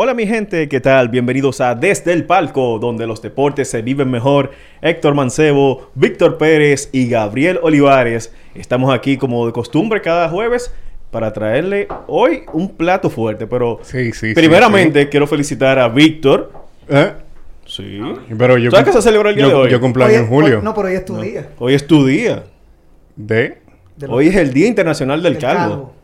Hola mi gente, ¿qué tal? Bienvenidos a Desde el Palco, donde los deportes se viven mejor. Héctor Mancebo, Víctor Pérez y Gabriel Olivares. Estamos aquí como de costumbre cada jueves para traerle hoy un plato fuerte, pero Sí, primeramente sí. quiero felicitar a Víctor. ¿Eh? Sí. Pero yo ¿Sabes que se celebra el día yo, de hoy? Yo cumpleaños en julio. hoy- no, pero hoy es tu día. Hoy es tu día. ¿De? Hoy es el Día Internacional del, del Calvo.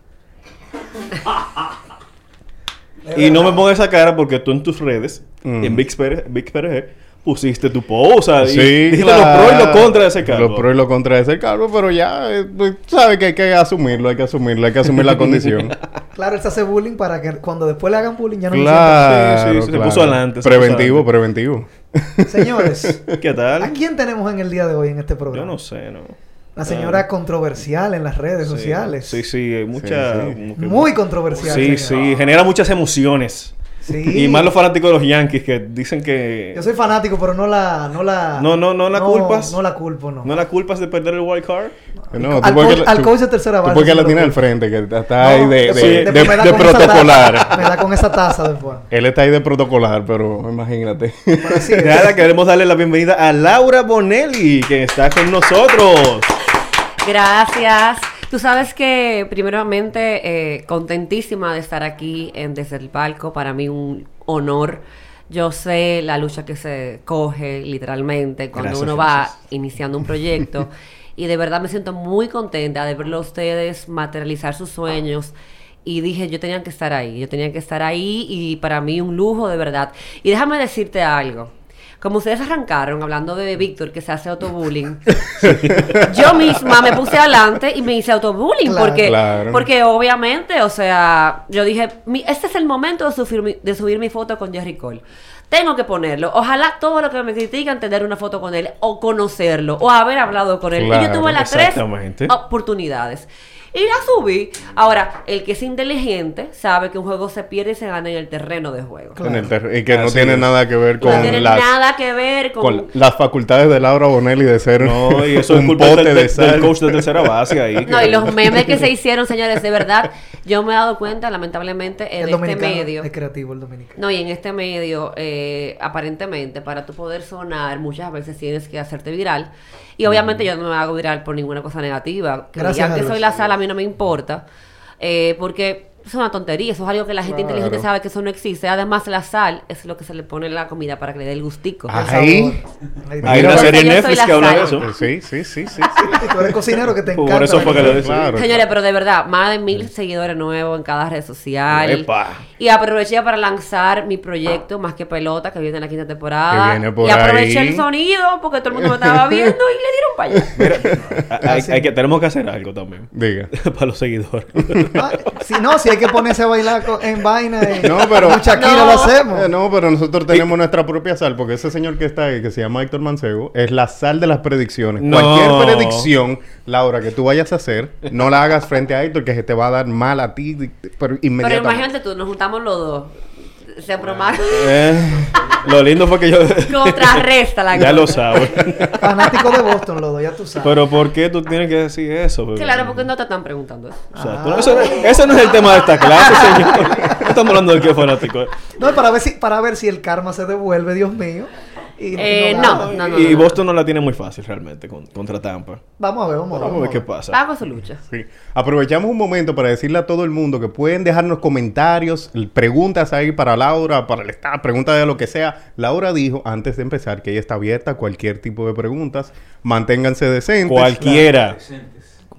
Y no me pongas esa cara porque tú en tus redes, Mm. en Big Pérez, Big Pérez, pusiste tu posa y Sí, dijiste claro. lo pro y lo contra de ese calvo. Lo pro y lo contra de ese calvo, pero ya, eh, pues, sabes que hay que asumirlo, hay que asumirlo, hay que asumir la condición. Claro, él se hace bullying para que cuando después le hagan bullying ya no claro, Sí, sí, se claro. puso adelante, se Preventivo, puso preventivo. Señores, ¿Qué tal? ¿a quién tenemos en el día de hoy en este Yo programa? no sé, ¿no? Una señora controversial en las redes Sí, sociales. Sí, sí, hay mucha... Sí, sí. como que- Muy controversial. Sí, señora. sí, genera muchas emociones. Sí. Y más los fanáticos de los Yankees que dicen que... Yo soy fanático, pero no la... No, la, No, no, no la culpas. No la culpo, no. ¿No la culpas de perder el wild card? No, Al porque coach- la- al coach de tercera base porque la tiene al frente, que está No, ahí de, de, me protocolar. me da con esa taza después. Él está ahí de protocolar, pero imagínate. Nada, queremos darle la bienvenida a Laura Bonelli, que está con nosotros. Gracias. Tú sabes que, primeramente, eh, contentísima de estar aquí en Desde el Palco. Para mí un honor. Yo sé la lucha que se coge, literalmente, cuando Gracias, uno va iniciando un proyecto. y de verdad me siento muy contenta de verlo a ustedes materializar sus sueños. Y dije, yo tenía que estar ahí, yo tenía que estar ahí y para mí un lujo de verdad. Y déjame decirte algo. Como ustedes arrancaron hablando de Víctor que se hace autobullying, yo misma me puse adelante y me hice autobullying Claro. porque, Claro. porque obviamente, o sea, yo dije, mi- este es el momento de subir, mi, de subir mi foto con Jerry Cole. Tengo que ponerlo. Ojalá todo lo que me critican tener una foto con él o conocerlo o haber hablado con él. y yo tuve las tres oportunidades. Y la subí. Ahora, el que es inteligente sabe que un juego se pierde y se gana en el terreno de juego. En el ter- y que no tiene es. nada que ver No con, tiene las, nada que ver con... con las facultades de Laura Bonelli de ser No, y eso es un culpa pote del, de sal. del coach de tercera base ahí. No, que- y los memes que se hicieron, señores, de verdad, yo me he dado cuenta, lamentablemente, en El este medio. es creativo, el dominicano. No, y en este medio, eh, aparentemente, para tú poder sonar, muchas veces tienes que hacerte viral. Y obviamente yo no me hago viral por ninguna cosa negativa. Que Gracias digan que soy la sala, a mí no me importa. eh, porque es una tontería, eso es algo que la gente Claro. inteligente sabe que eso no existe. Además, la sal es lo que se le pone en la comida para que le dé el gustico. Ah, Ahí. Hay una Yo serie en Netflix la que habla de sal. eso. Sí, sí, sí, sí. Tú eres cocinero que te Por encanta. eso fue que lo decía. Claro. Señores, pero de verdad, más de mil seguidores nuevos en cada red social. Epa. Y aproveché para lanzar mi proyecto Más que Pelota, que viene en la quinta temporada. Que viene por y aproveché ahí. el sonido porque todo el mundo me estaba viendo y le dieron para allá. Mira, hay, hay que, tenemos que hacer algo también. Diga. para los seguidores. Ah, si no, si hay que ponerse a bailar en vaina. y- No, pero- Shakira No. lo hacemos. Eh, no, pero nosotros tenemos nuestra propia sal, porque ese señor que está ahí, que se llama Héctor Mancebo, es la sal de las predicciones. No. Cualquier predicción, Laura, que tú vayas a hacer, no la hagas frente a Héctor, que se te va a dar mal a ti, pero Pero inmediatamente. imagínate tú, nos juntamos los dos. se broma Eh, lo lindo fue que yo... contrarresta la ya cosa. lo sabes. Fanático de Boston, Lodo, ya tú sabes. Pero ¿por qué tú tienes que decir eso? bebé? Claro, porque no te están preguntando eso. O sea, tú no- eso, ese no es el tema de esta clase, señor. No estamos hablando del que es fanático. No, para ver si, para ver si el karma se devuelve, Dios mío. Y, Eh, y no, gana. no, no. y Boston no la tiene muy fácil realmente con- contra Tampa. Vamos a ver, vamos a ver. Vamos a ver qué pasa. Su lucha. Sí. Aprovechamos un momento para decirle a todo el mundo que pueden dejarnos comentarios, preguntas ahí para Laura, para el staff, preguntas de lo que sea. Laura dijo antes de empezar que ella está abierta a cualquier tipo de preguntas. Manténganse decentes. Cualquiera.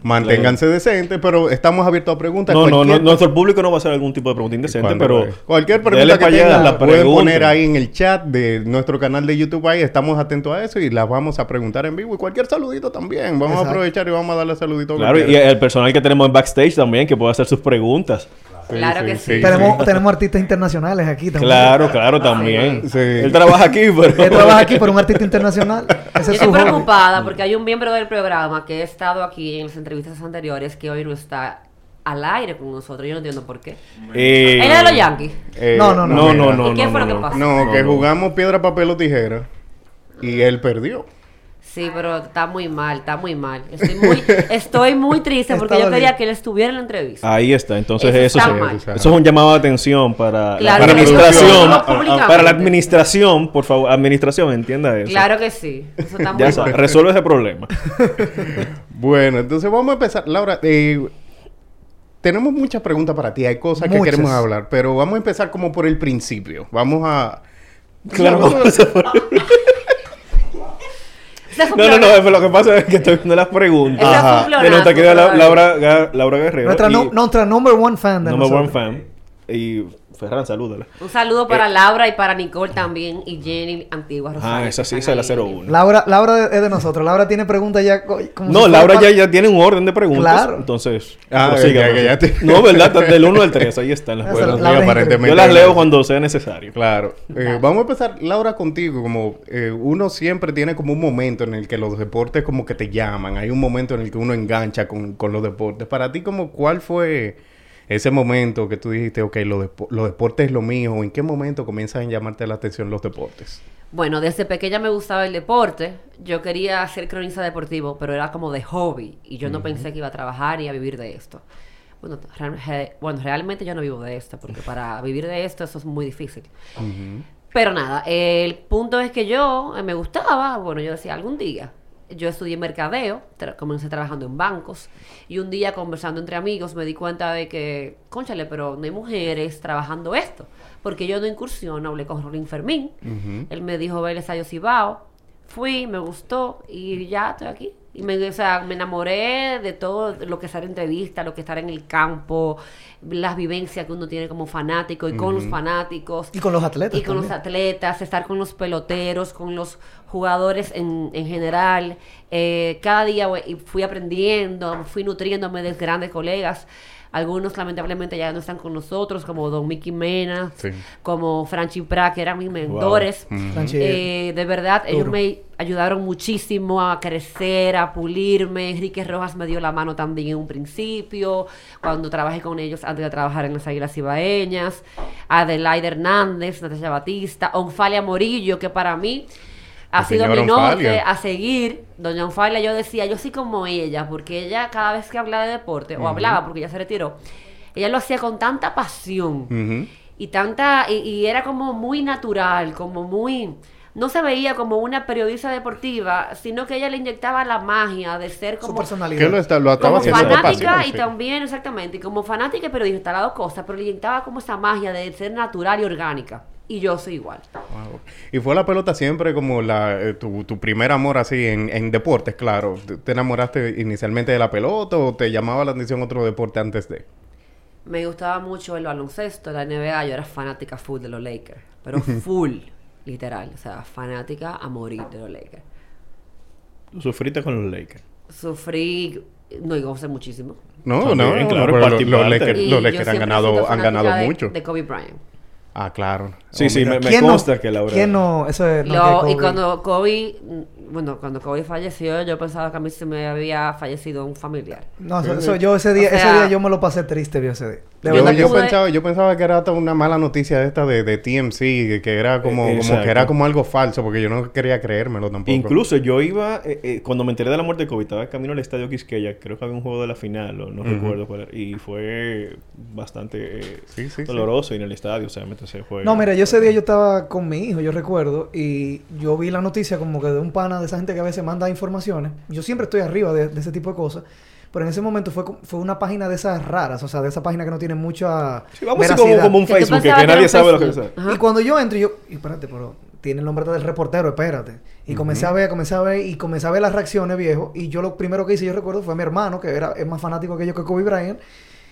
Manténganse decentes, pero estamos abiertos a preguntas. No, no, nuestro público no va a hacer algún tipo de pregunta indecente, pero... cualquier pregunta que tengan la pueden poner ahí en el chat de nuestro canal de YouTube ahí estamos atentos a eso y las vamos a preguntar en vivo y cualquier saludito también vamos Exacto. a aprovechar y vamos a darle saludito Claro, y el personal que tenemos en backstage también, que puede hacer sus preguntas. Claro que sí. Tenemos, tenemos artistas internacionales aquí también. Claro, claro, también. Sí. Él trabaja aquí, pero... Él trabaja aquí por un artista internacional. Ese Yo es su estoy hobby. preocupada porque hay un miembro del programa que ha estado aquí en las entrevistas anteriores que hoy no está al aire con nosotros. Yo no entiendo por qué. Eh, Él es de los Yankees. Eh, No, no, No, no, mira. no. ¿Y qué no, fue lo no, que no. pasó? No, No, que no. jugamos piedra, papel o tijera y él perdió. Sí, pero está muy mal, está muy mal. Estoy muy, estoy muy triste porque yo quería que él estuviera en la entrevista. Ahí está, entonces Eso eso, está sí- eso es un llamado de atención para Claro, la administración. Para la administración, por favor, administración, entienda eso. Claro que sí. Eso está muy Ya mal. resuelve ese problema. Bueno, entonces vamos a empezar. Laura, eh, tenemos muchas preguntas para ti. Hay cosas que queremos hablar, pero vamos a empezar como por el principio. Vamos a... Claro, Vamos a- vamos a por- Ese fue un No, no, no, lo que pasa es que estoy viendo las preguntas. Ajá. De nuestra querida Laura, Laura Guerrero. Nuestra, y no- nuestra number one fan de number one fan. Y Ferran, salúdala. Un saludo Eh, para Laura y para Nicole también y Jenny Antigua Ah, Rosario, esa que sí, esa es la ahí. 01. Laura, Laura es de nosotros. Laura tiene preguntas ya. co- como No, si Laura ya, ya tiene un orden de preguntas. Claro. Entonces, Ah, ya- prosiga. ya te- No, ¿verdad? Está Del 1 al 3, ahí están las Esa preguntas. aparentemente. Yo las leo cuando sea necesario. Claro. Eh, vamos a empezar, Laura, contigo. Como eh, uno siempre tiene como un momento en el que los deportes como que te llaman. Hay un momento en el que uno engancha con, con los deportes. Para ti, como ¿cuál fue ese momento que tú dijiste, ok, los, los deportes es lo mío? ¿En qué momento comienzan a llamarte la atención los deportes? Bueno, desde pequeña me gustaba el deporte. Yo quería ser cronista deportivo, pero era como de hobby. Y yo no pensé que iba a trabajar y a vivir de esto. Bueno, real- re- bueno, realmente yo no vivo de esto, porque para vivir de esto eso es muy difícil. Pero nada, el punto es que yo eh, me gustaba, bueno, yo decía, algún día. Yo estudié mercadeo, tra- comencé trabajando en bancos y un día conversando entre amigos me di cuenta de que, conchale, pero no hay mujeres trabajando esto, porque yo no incursiono, hablé con Rolín Fermín, él me dijo, ve el ensayo Cibao, fui, me gustó y ya estoy aquí. Y me, o sea, me enamoré de todo lo que es estar en entrevista, lo que es estar en el campo, las vivencias que uno tiene como fanático y con los fanáticos. Y con los atletas. Y con los atletas, estar con los peloteros, con los jugadores en, en general. Eh, cada día fui aprendiendo, fui nutriéndome de grandes colegas. Algunos lamentablemente ya no están con nosotros, como Don Mickey Mena, Sí. como Franchi Pra, que eran mis mentores. Franchi, Eh, de verdad, ellos me ayudaron muchísimo a crecer, a pulirme. Enrique Rojas me dio la mano también en un principio, cuando trabajé con ellos antes de trabajar en las Águilas Ibaeñas. Adelaide Hernández, Natasha Batista, Onfalia Morillo, que para mí ha La sido señora mi norte Onfalia. a seguir. Doña Onfalia, yo decía, yo soy como ella, porque ella cada vez que hablaba de deporte, o hablaba porque ya se retiró, ella lo hacía con tanta pasión y tanta y, y era como muy natural como muy no se veía como una periodista deportiva sino que ella le inyectaba la magia de ser Su como personalidad. Que lo, está, lo estaba como fanática pasión, y sí. también exactamente y como fanática y periodista las dos cosas pero le inyectaba como esa magia de ser natural y orgánica y yo soy igual Wow. Y fue la pelota siempre como la, eh, tu, tu primer amor así en, en deportes, claro. ¿Te- ¿Te enamoraste inicialmente de la pelota o te llamaba la atención otro deporte antes de? me gustaba mucho el baloncesto la NBA yo era fanática full de los Lakers pero full literal o sea fanática a morir de los Lakers Tú sufriste con los Lakers. sufrí no y gocé muchísimo No, También, no, claro, pero los. Lakers, los Lakers han ganado, han ganado de- mucho. De Kobe Bryant. Ah, claro. Sí, sí, me, me ¿Quién no- consta que Laura... ¿Quién no? Eso es. no, Lo- que y Kobe- cuando Kobe, mm, bueno, cuando Kobe falleció, yo pensaba que a mí se me había fallecido un familiar. No, eso, eso yo ese día, O sea- ese día yo me lo pasé triste, vi ese día. De Yo, Yo pensaba, yo pensaba que era hasta una mala noticia esta de, de TMC, que, que era como, Eh, como que era como algo falso, porque yo no quería creérmelo tampoco. Incluso yo iba, eh, eh, cuando me enteré de la muerte de Kobe, estaba camino al estadio Quisqueya, creo que había un juego de la final, o no recuerdo cuál era, y fue bastante eh, Sí, sí, sí. doloroso y en el estadio, o sea, mientras se juega. No, mira, yo ese día yo estaba con mi hijo, yo recuerdo, y yo vi la noticia como que de un pana de esa gente que a veces manda informaciones. Yo siempre estoy arriba de, de ese tipo de cosas, pero en ese momento fue, fue una página de esas raras, o sea, de esa página que no tiene mucha Sí, vamos a decir como, veracidad. como un Facebook, que, nadie sabe lo que es. Y cuando yo entro, yo, y espérate, pero tiene el nombre del reportero, espérate. Y comencé a ver, comencé a ver, y comencé a ver las reacciones, viejo. Y yo lo primero que hice, yo recuerdo, fue a mi hermano, que era, es más fanático que yo que Kobe Bryant.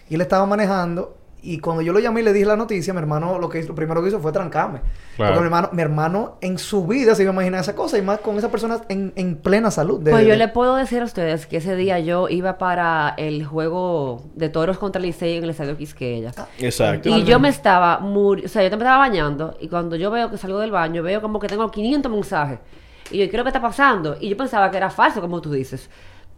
Y él estaba manejando. Y cuando yo lo llamé y le dije la noticia, mi hermano lo que hizo, lo primero que hizo fue trancarme. Claro. Porque mi hermano, mi hermano en su vida se iba a imaginar esa cosa. Y más con esa persona en, en plena salud. de- Pues yo de- le puedo decir a ustedes que ese día yo iba para el juego de toros contra Licey en el estadio Quisqueya. Exacto. Y yo me estaba muri- o sea, yo me estaba bañando y cuando yo veo que salgo del baño, veo como que tengo 500 mensajes. Y yo, ¿qué es lo que está pasando? Y yo pensaba que era falso, como tú dices.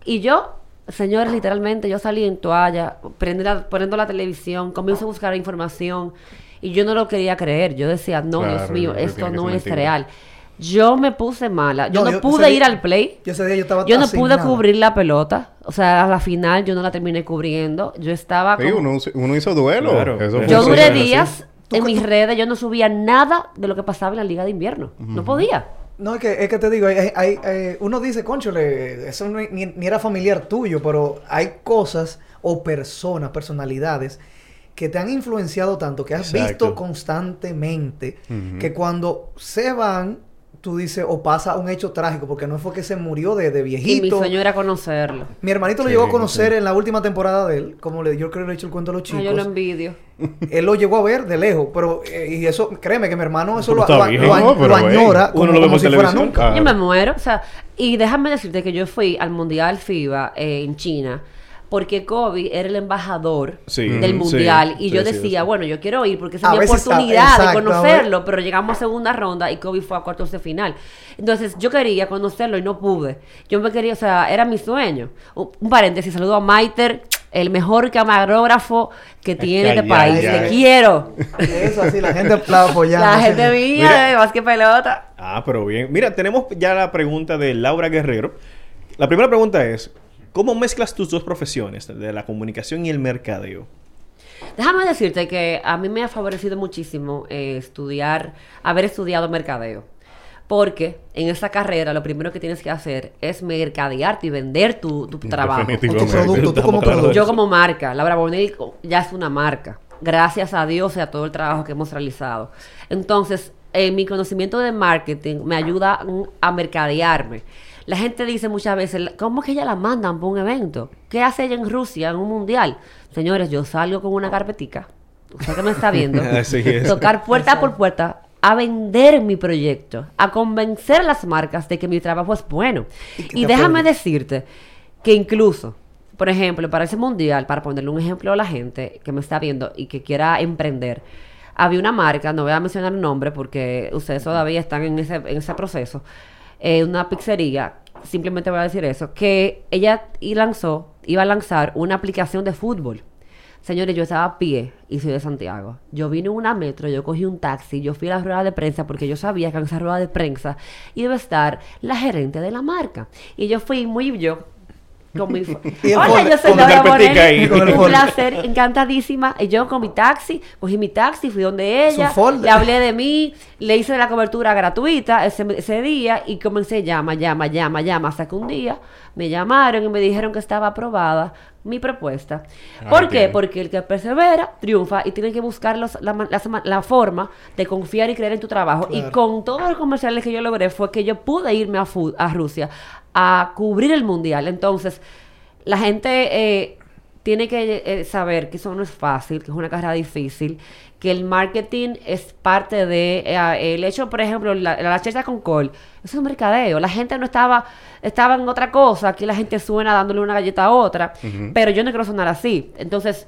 Y yo, señores, literalmente, yo salí en toalla, la, poniendo la televisión, comienzo a buscar información y yo no lo quería creer. Yo decía, no, Claro, Dios mío, esto no es mentira. real. Yo me puse mala. Yo No, no, yo- pude ir día- al play. Yo ese día yo estaba Yo no pude nada. cubrir la pelota. O sea, a la final yo no la terminé cubriendo. Yo estaba Sí, como... uno, uno hizo duelo. Claro. Eso Yo duré así. días ¿Tú en mis tú- redes, yo no subía nada de lo que pasaba en la liga de invierno. No podía. No, es que, es que te digo, hay, hay- uno dice, conchole, eso no- ni, ni era familiar tuyo, pero hay cosas o personas, personalidades que te han influenciado tanto, que has Exacto. visto constantemente, que cuando se van, tú dices, o pasa un hecho trágico, porque no fue que se murió de, de Y mi viejito. sueño era conocerlo. Mi hermanito lo Sí, llegó a conocer sí. en la última temporada de él, como le, yo creo que le he hecho el cuento a los Ah, chicos. yo lo envidio. Él lo llegó a ver de lejos, pero eh, y eso, créeme que mi hermano eso lo, lo- bien. lo- No, lo añora uno como, lo como si fuera nunca. Ah. Yo me muero. O sea, y déjame decirte que yo fui al Mundial FIBA eh, en China porque Kobe era el embajador Sí. del Mm, mundial sí, y yo sí, decía, sí. bueno, yo quiero ir porque esa es mi está- oportunidad exacto, de conocerlo, pero llegamos a segunda ronda y Kobe fue a cuartos de final. Entonces, yo quería conocerlo y no pude. Yo me quería, o sea, era mi sueño. Un, un paréntesis, saludo a Maiter, el mejor camarógrafo que tiene este país. Te quiero. Eso así, la gente la apoyando. La gente mía, eh, más que pelota. Ah, pero bien. Mira, tenemos ya la pregunta de Laura Guerrero. La primera pregunta es, ¿cómo mezclas tus dos profesiones, de la comunicación y el mercadeo? Déjame decirte que a mí me ha favorecido muchísimo eh, estudiar, haber estudiado mercadeo. Porque en esa carrera lo primero que tienes que hacer es mercadearte y vender tu, tu trabajo. Tu producto, tú como producto. Yo como marca, Laura Bonelli ya es una marca. Gracias a Dios y a todo el trabajo que hemos realizado. Entonces, eh, mi conocimiento de marketing me ayuda a mercadearme. La gente dice muchas veces, ¿cómo es que ella la mandan para un evento? ¿Qué hace ella en Rusia, en un mundial? Señores, yo salgo con una carpetica. Usted que me está viendo. Así es. Tocar puerta por puerta a vender mi proyecto, a convencer a las marcas de que mi trabajo es bueno. Y déjame decirte que incluso, por ejemplo, para ese mundial, para ponerle un ejemplo a la gente que me está viendo y que quiera emprender, había una marca, no voy a mencionar el nombre porque ustedes todavía están en ese, en ese proceso, eh, una pizzería, simplemente voy a decir eso, que ella y lanzó, iba a lanzar una aplicación de fútbol. Señores, yo estaba a pie y soy de Santiago. Yo vine en una metro, yo cogí un taxi, yo fui a la rueda de prensa porque yo sabía que en esa rueda de prensa iba a estar la gerente de la marca. Y yo fui muy yo. Con mi Hola, yo soy Laura el Un placer, encantadísima. Y yo con mi taxi, cogí mi taxi, fui donde ella, le hablé de mí, le hice la cobertura gratuita ese, ese día y comencé llama, llama, llama, llama. Hasta que un día me llamaron y me dijeron que estaba aprobada mi propuesta. ¿Por qué? bien. Porque el que persevera triunfa y tiene que buscar los- la, la la forma de confiar y creer en tu trabajo. Y con todos los comerciales que yo logré fue que yo pude irme a, a Rusia a cubrir el mundial. Entonces, la gente eh, tiene que eh, saber que eso no es fácil, que es una carrera difícil, que el marketing es parte de eh, el hecho, por ejemplo, la, la con col, eso es un mercadeo. La gente no estaba, estaba en otra cosa, aquí la gente suena dándole una galleta a otra, pero yo no quiero sonar así. Entonces,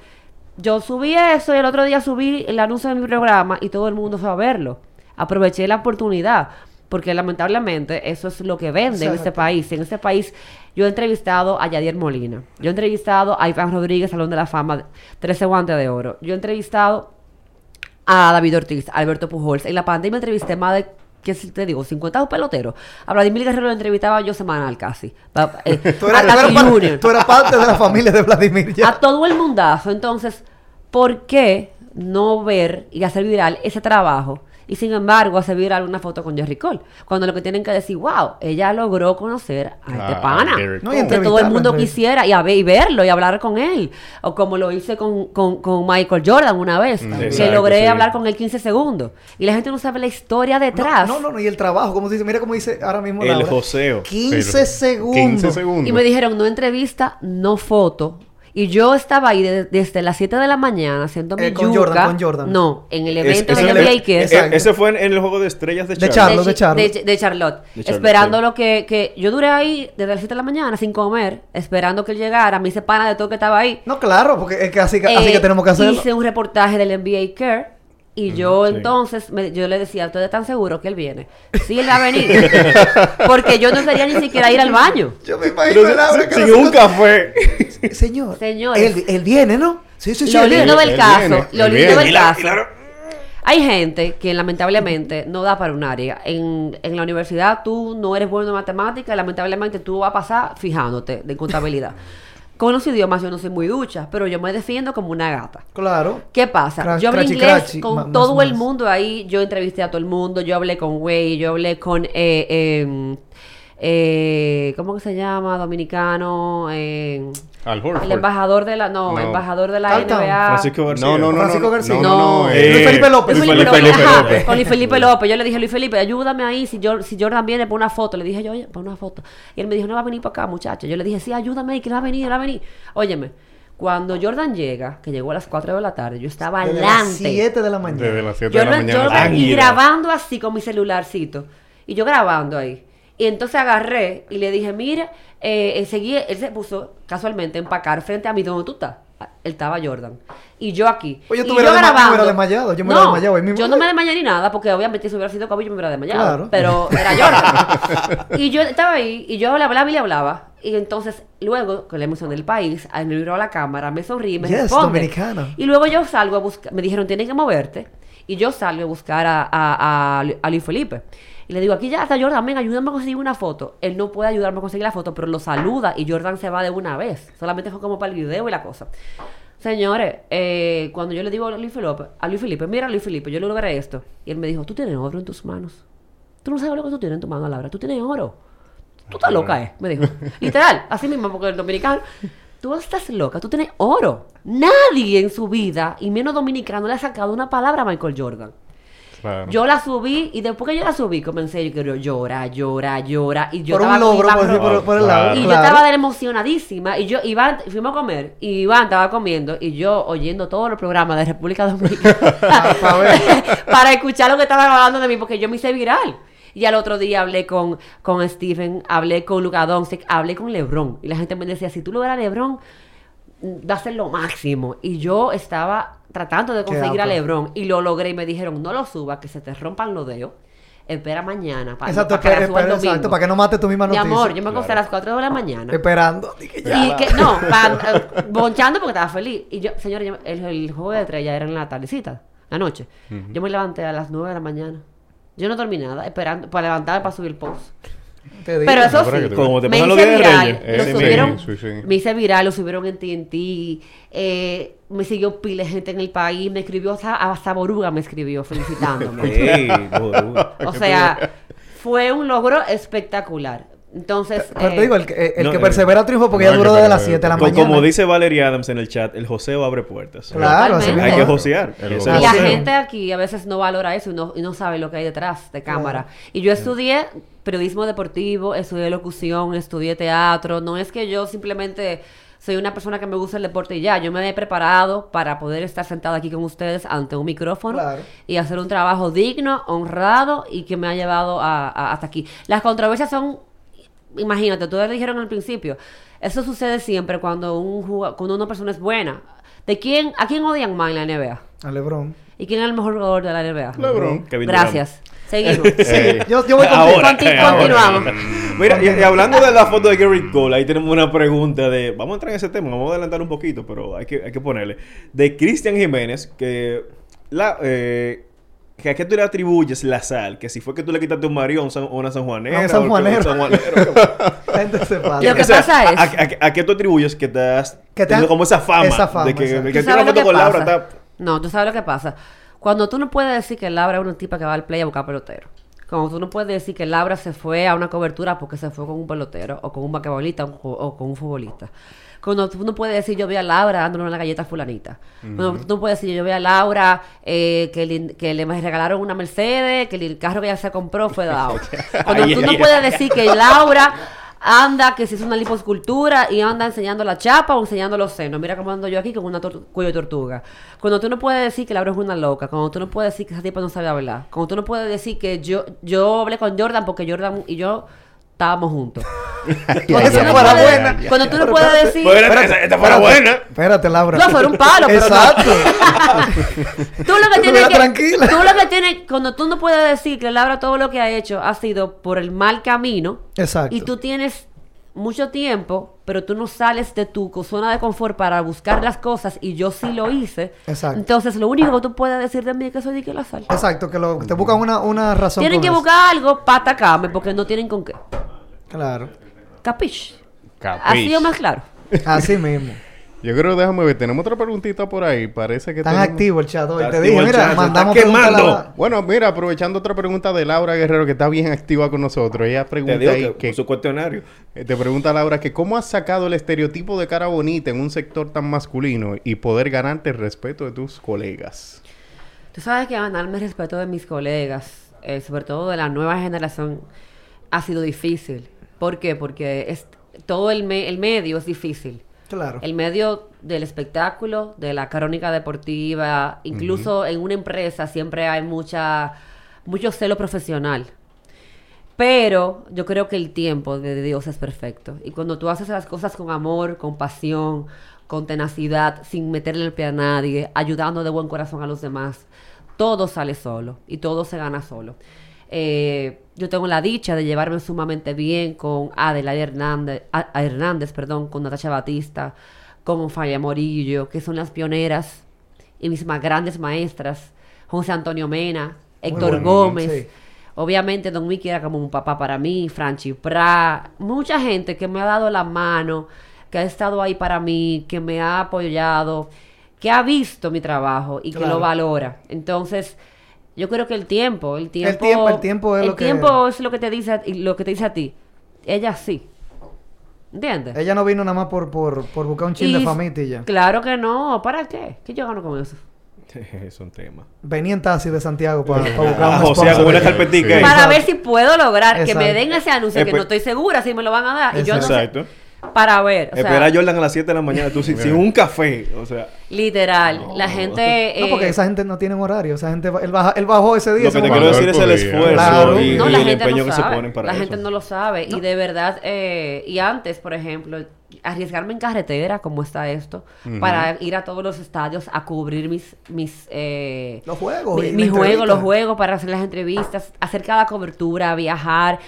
yo subí eso y el otro día subí el anuncio de mi programa y todo el mundo fue a verlo. Aproveché la oportunidad. Porque lamentablemente eso es lo que vende en este país. En este país yo he entrevistado a Yadier Molina, yo he entrevistado a Iván Rodríguez, Salón de la Fama, 13 guantes de oro, yo he entrevistado a David Ortiz, a Alberto Pujols. En la pandemia entrevisté más de, ¿qué te digo? 50 peloteros. A Vladimir Guerrero lo entrevistaba yo semanal casi. Eh, Tú eras, a tú eras tú eras parte de la familia de Vladimir ya. A todo el mundazo. Entonces, ¿por qué no ver y hacer viral ese trabajo? Y sin embargo, hacer viral una foto con Jerry Cole. Cuando lo que tienen que decir, wow, ella logró conocer a este Ah, pana. Derek No, y que todo el mundo quisiera y, a ver- y verlo y hablar con él. O como lo hice con, con- con Michael Jordan una vez. que Exacto, logré sí. hablar con él 15 segundos. Y la gente no sabe la historia detrás. No, no, no, y el trabajo, como dice, mira cómo dice ahora mismo El Laura. joseo. 15 Pero- segundos. 15 segundos. Y me dijeron, no entrevista, no foto. Y yo estaba ahí de- desde las 7 de la mañana haciendo mi Eh, con yuca. Jordan, con Jordan. No, en el Es- evento ese, de fue- NBA que es e- ese fue en, en el juego de estrellas de De Charlotte. De Charlotte. de, de Charlotte. De Charlotte, esperando sí. lo que, que yo duré ahí desde las 7 de la mañana sin comer, esperando que él llegara. Me hice pana de todo que estaba ahí. No, claro, porque es que así, que- así Eh, que tenemos que hacerlo. Hice un reportaje del NBA Care. Y yo sí. entonces, me- yo le decía, ¿ustedes están seguros que él viene? Sí, él va a venir. Porque yo no quería ni siquiera ir al baño. Yo me imagino Pero Laura, sin que sin un café. Señor. Señores. Él, él viene, ¿no? Sí, sí, sí. Lo lindo del él caso, viene, lo lindo del caso. Hay gente que lamentablemente no da para un área. En, en la universidad tú no eres bueno en matemáticas, lamentablemente tú vas a pasar fijándote de contabilidad. Con los idiomas yo no soy muy ducha, pero yo me defiendo como una gata. Claro. ¿Qué pasa? Crash- yo hablé crachi, inglés crachi, con más todo el mundo ahí. Yo entrevisté a todo el mundo. Yo hablé con Way, yo hablé con. Eh, eh, eh, ¿Cómo que se llama? Dominicano. eh, Al Horford. el embajador de la. No, No. embajador de la. NBA. Francisco García. No, no, no. Francisco no, García. No, no, no. No. eh, Luis Felipe López. Luis Luis Felipe, Felipe López, ajá, López. con Luis Felipe López. Yo le dije, Luis Felipe, ayúdame ahí. Si, yo, si Jordan viene para una foto, le dije yo, oye, para una foto. Y él me dijo, no va a venir para acá, muchacho. Yo le dije, sí, ayúdame ahí, que él va a venir, él va a venir. Óyeme, cuando Jordan llega, que llegó a las 4 de la tarde, yo estaba Desde las adelante. 7 de la mañana. Desde las 7 Yo, de la mañana. yo y grabando así con mi celularcito. Y yo grabando ahí. Y entonces agarré y le dije, mira, eh, seguí, él se puso casualmente a empacar frente a mí donde tú estás. Él estaba Jordan. Y yo aquí. Pues yo Y me desmayado, yo me hubiera desmayado mismo. Yo no me desmayé ni nada, porque obviamente si hubiera sido COVID yo me hubiera desmayado. Claro. Pero era Jordan. y yo estaba ahí y yo le hablaba y le hablaba. Y entonces, luego, con la emoción del país, él me miró a la cámara, me sonríe y me Yes, responde. dominicana. Y luego yo salgo a buscar, me dijeron, tienes que moverte. Y yo salgo a buscar a, a, a, a Luis Felipe. Y le digo, aquí ya está Jordan, ven, ayúdame a conseguir una foto. Él no puede ayudarme a conseguir la foto, pero lo saluda y Jordan se va de una vez. Solamente fue como para el video y la cosa. Señores, eh, cuando yo le digo a Luis Felipe, a Luis Felipe, mira Luis Felipe, yo logré esto. Y él me dijo, tú tienes oro en tus manos. Tú no sabes lo que tú tienes en tu mano, Laura. Tú tienes oro. Tú estás loca, eh, me dijo. Literal, así mismo, porque el dominicano. Tú estás loca, tú tienes oro. Nadie en su vida, y menos dominicano, le ha sacado una palabra a Michael Jordan. Claro. Yo la subí y después que yo la subí comencé yo quiero llorar, llorar, llorar y yo por un estaba logro, iba por, decir, por, por el lado. y yo estaba de emocionadísima y yo Iván fuimos a comer y Iván estaba comiendo y yo oyendo todos los programas de República Dominicana para escuchar lo que estaban hablando de mí porque yo me hice viral. Y al otro día hablé con, con Stephen, hablé con Luka Doncic, hablé con LeBron. Y la gente me decía, si tú logras LeBron, va a ser lo máximo. Y yo estaba tratando de conseguir a. LeBron y lo logré y me dijeron, no lo subas, que se te rompan los dedos. Espera mañana para, Exacto, para que la espera, suba el espera, domingo. exacto, para que no mate tu misma Mi noticia. amor, yo me acosté a las 4 de la mañana. Esperando. Dije, ya. Y que, no, pa- eh, bonchando porque estaba feliz. Y yo, señores, yo- el, el juego de estrella era en la tardecita, la noche. Yo me levanté a las 9 de la mañana. Yo no dormí nada, esperando para levantarme para subir el post. Te digo. Pero eso No, sí, Como te me hice viral, Reyes. Lo sí, subieron, sí, sí. me hice viral, lo subieron en TNT, eh, me siguió pila de gente en el país, me escribió hasta, hasta Boruga me escribió felicitándome. O sea, fue un logro espectacular. Entonces, Pero eh, te digo, el, que- el, el no, que eh, persevera triunfa porque no, ya el duró desde las persevera. 7 de la mañana. Como dice Valeria Adams en el chat, el joseo abre puertas. Claro, Totalmente. Hay que josear. Y la gente aquí a veces no valora eso y no, y no sabe lo que hay detrás de cámara. Y yo estudié periodismo deportivo, estudié locución, estudié teatro. No es que yo simplemente soy una persona que me gusta el deporte y ya. Yo me he preparado para poder estar sentada aquí con ustedes ante un micrófono Claro. y hacer un trabajo digno, honrado y que me ha llevado a- a- hasta aquí. Las controversias son imagínate, todos dijeron al principio, eso sucede siempre cuando un juga- cuando una persona es buena. ¿De quién, a quién odian más en la NBA? A Lebron. ¿Y quién es el mejor jugador de la NBA? LeBron. Kevin Gracias. Seguimos. Eh, Yo, yo voy. Ahora, Conti- ahora. continuamos. Mira, y, y hablando de la foto de Garrett Cole, ahí tenemos una pregunta de. Vamos a entrar en ese tema, vamos a adelantar un poquito, pero hay que, hay que ponerle. De Cristian Jiménez, que. La, eh, ¿A qué tú le atribuyes la sal? Que si fue que tú le quitaste un marido a un san- una sanjuanera. A un sanjuanero. sanjuanero. La gente se pasa. Lo que O sea, pasa es- ¿a, a- a qué tú atribuyes que te has Que te como esa fama? esa fama, de que exacto. el ¿Tú que tiene una foto con Laura pasa? está. No, tú sabes lo que pasa. Cuando tú no puedes decir que Laura es una tipa que va al play a buscar pelotero. Cuando tú no puedes decir que Laura se fue a una cobertura porque se fue con un pelotero o con un o, con- o con un futbolista. Cuando tú no puedes decir yo vi a Laura dándole una galleta fulanita. Cuando tú no puedes decir yo vi a Laura eh, que, le, que le regalaron una Mercedes, que el carro que ella se compró fue dado. Cuando Ay, tú ay, no ay. puedes decir que Laura anda, que se hizo una liposcultura y anda enseñando la chapa o enseñando los senos. Mira cómo ando yo aquí con una cuello de tortuga. Cuando tú no puedes decir que Laura es una loca, cuando tú no puedes decir que esa tipa no sabe hablar, cuando tú no puedes decir que yo, yo hablé con Jordan porque Jordan y yo estábamos juntos. Cuando tú no fuera puedes- buena. cuando tú no Pero puedes espérate. decir... Bueno, esta, esta fuera buena. Espérate, Laura. No, fuera un palo, pero no. Exacto. Tú lo que tienes que, tranquila. tú lo que tienes, cuando tú no puedes decir que Laura todo lo que ha hecho ha sido por el mal camino. Exacto. Y tú tienes mucho tiempo, pero tú no sales de tu zona de confort para buscar las cosas y yo sí lo hice. Exacto. Entonces lo único que tú puedes decir de mí es que soy de que la sal. Exacto, que lo, te buscan una, una razón. Tienen que eso. buscar algo para atacarme porque no tienen con qué. Claro. Capish. Capish. Así o más claro. Así mismo. Yo creo, déjame ver, tenemos otra preguntita por ahí. Parece que Tan tenemos- activo el chat hoy. Te dije, mira, mandamos quemando. la- Bueno, mira, aprovechando otra pregunta de Laura Guerrero, que está bien activa con nosotros. Ella Te pregunta digo ahí que, que- con su cuestionario. eh, te pregunta Laura que cómo has sacado el estereotipo de cara bonita en un sector tan masculino y poder ganarte el respeto de tus colegas. Tú sabes que ganarme el respeto de mis colegas, eh, sobre todo de la nueva generación, ha sido difícil. ¿Por qué? Porque es, todo el, me- el medio es difícil. Claro. El medio del espectáculo, de la crónica deportiva, incluso en una empresa siempre hay mucha mucho celo profesional. Pero yo creo que el tiempo de Dios es perfecto. Y cuando tú haces las cosas con amor, con pasión, con tenacidad, sin meterle el pie a nadie, ayudando de buen corazón a los demás, todo sale solo y todo se gana solo. Eh, yo tengo la dicha de llevarme sumamente bien con Adelaide Hernández, a- a Hernández, perdón, con Natasha Batista, con Falla Morillo, que son las pioneras y mis más grandes maestras, José Antonio Mena, Héctor bueno, Gómez. sí. Obviamente Don Mickey era como un papá para mí, Franchi Pra, mucha gente que me ha dado la mano, que ha estado ahí para mí, que me ha apoyado, que ha visto mi trabajo y que lo valora. Entonces, yo creo que el tiempo, el tiempo, tiempo- el tiempo es el lo que- tiempo es lo que te dice a- y lo que te dice a ti. Ella sí. ¿Entiendes? Ella no vino nada más por, por, por buscar un chin de Y- familia y ya. Claro que no, ¿para qué? ¿Qué yo gano con eso? es un tema. Venía en taxi de Santiago para, para buscar Ah, un o sea, una carpetica ahí. Para ver si puedo lograr que me den ese anuncio Eh, que no estoy segura si me lo van a dar. Y yo no sé- Exacto. Para ver. O sea, Espera a Jordan a las 7 de la mañana, tú sin, sin un café. O sea, Literal. La gente. No, porque eh, esa gente no tiene horario. Esa gente, va- él, baja- él bajó ese día. lo que te quiero decir es el esfuerzo Claro. y, no, y la el gente empeño no que sabe. se ponen para la eso. gente no lo sabe. Y de verdad, eh, y antes, por ejemplo, arriesgarme en carretera, como está esto, para ir a todos los estadios a cubrir mis. mis eh, Los juegos mi- la mis juegos, los juegos, para hacer las entrevistas, hacer cada cobertura, viajar,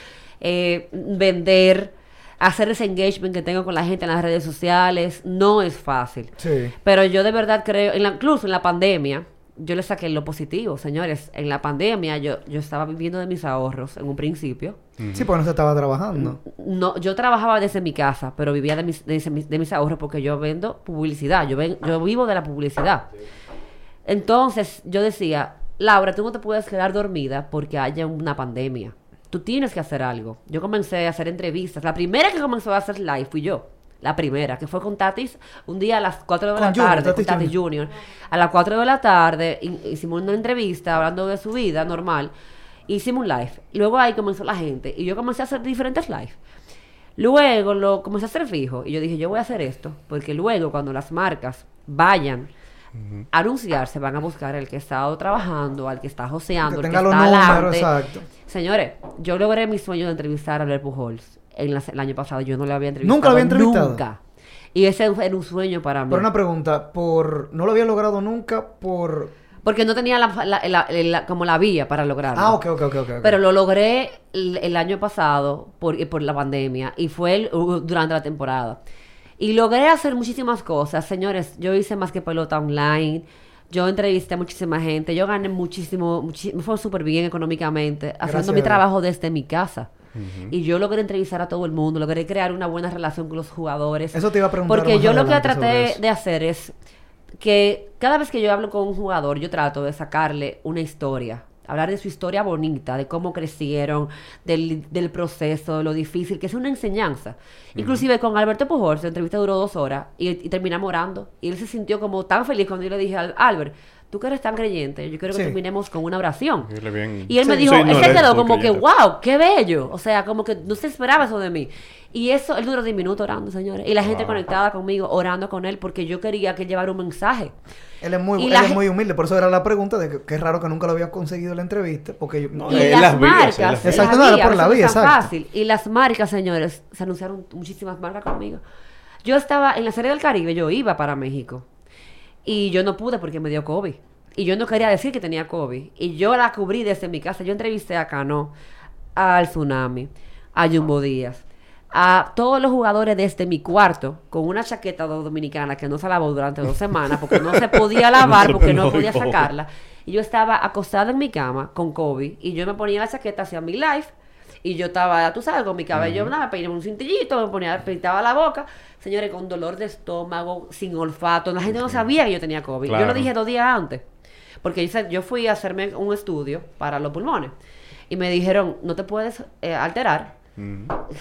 eh, vender. Hacer ese engagement que tengo con la gente en las redes sociales no es fácil. Sí. Pero yo de verdad creo, en la- incluso en la pandemia, yo le saqué lo positivo, señores. En la pandemia yo, yo estaba viviendo de mis ahorros en un principio. Sí, porque no se estaba trabajando. No, yo trabajaba desde mi casa, pero vivía de mis, de, de mis ahorros porque yo vendo publicidad, yo, ven- yo vivo de la publicidad. Entonces yo decía, Laura, tú no te puedes quedar dormida porque haya una pandemia. Tú tienes que hacer algo. Yo comencé a hacer entrevistas. La primera que comenzó a hacer live fui yo. La primera, que fue con Tatis, un día a las 4 de Con la Junior, tarde, Tatis con Tatis Junior. A las 4 de la tarde hi- hicimos una entrevista hablando de su vida normal. Hicimos un live. Luego ahí comenzó la gente. Y yo comencé a hacer diferentes live. Luego lo comencé a hacer fijo. Y yo dije, yo voy a hacer esto. Porque luego cuando las marcas vayan a anunciarse, van a buscar el que ha estado trabajando, al que está joseando, Que tenga que los está adelante. exacto. Señores, yo logré mi sueño de entrevistar a Albert Pujols en la- el año pasado. Yo no le había entrevistado. ¿Nunca lo había entrevistado? Nunca. Y ese era un sueño para mí. Pero una pregunta, por no lo había logrado nunca por Porque no tenía la, la- la- la- como la vía para lograrlo. Ah, ok, ok, ok, ok. Pero lo logré el, el año pasado por, por la pandemia y fue el- uh, durante la temporada. Y logré hacer muchísimas cosas. Señores, yo hice más que pelota online. Yo entrevisté a muchísima gente. Yo gané muchísimo. me fue súper bien económicamente. Gracias Haciendo mi trabajo desde mi casa. Y yo logré entrevistar a todo el mundo. Logré crear una buena relación con los jugadores. Eso te iba a preguntar Porque yo lo que traté de hacer es que cada vez que yo hablo con un jugador, yo trato de sacarle una historia. Hablar de su historia bonita, de cómo crecieron, del, del proceso, de lo difícil, que es una enseñanza. Inclusive con Alberto Pujol, la entrevista duró dos horas y, y terminamos orando. Y él se sintió como tan feliz cuando yo le dije al Albert, tú que eres tan creyente, yo quiero que Sí. terminemos con una oración. Bien. Y él me dijo, sí, no, él se quedó como que, wow, qué bello. O sea, como que no se esperaba eso de mí. Y eso, él duró 10 minutos orando, señores. Y la gente conectada conmigo, orando con él, porque yo quería que él llevara un mensaje. Él es muy, él es muy humilde, por eso era la pregunta de que, que es raro que nunca lo había conseguido en la entrevista, porque yo, No, Y las las marcas, él las vía. Exacto, las por la vía, exacto. fácil. Y las marcas, señores, se anunciaron muchísimas marcas conmigo. Yo estaba en la Serie del Caribe, yo iba para México. Y yo no pude porque me dio COVID. Y yo no quería decir que tenía COVID. Y yo la cubrí desde mi casa. Yo entrevisté a Cano, al Tsunami, a Jumbo Díaz, a todos los jugadores desde mi cuarto con una chaqueta do- dominicana que no se lavó durante dos semanas porque no se podía lavar, porque no podía sacarla. Y yo estaba acostada en mi cama con COVID y yo me ponía la chaqueta hacia mi live y yo estaba, tú sabes, con mi cabello, nada, me peiné un cintillito, me ponía, pintaba la boca, señores, con dolor de estómago, sin olfato. La gente no sabía que yo tenía COVID. Yo lo dije dos días antes. Porque yo fui a hacerme un estudio para los pulmones. Y me dijeron, no te puedes eh, alterar.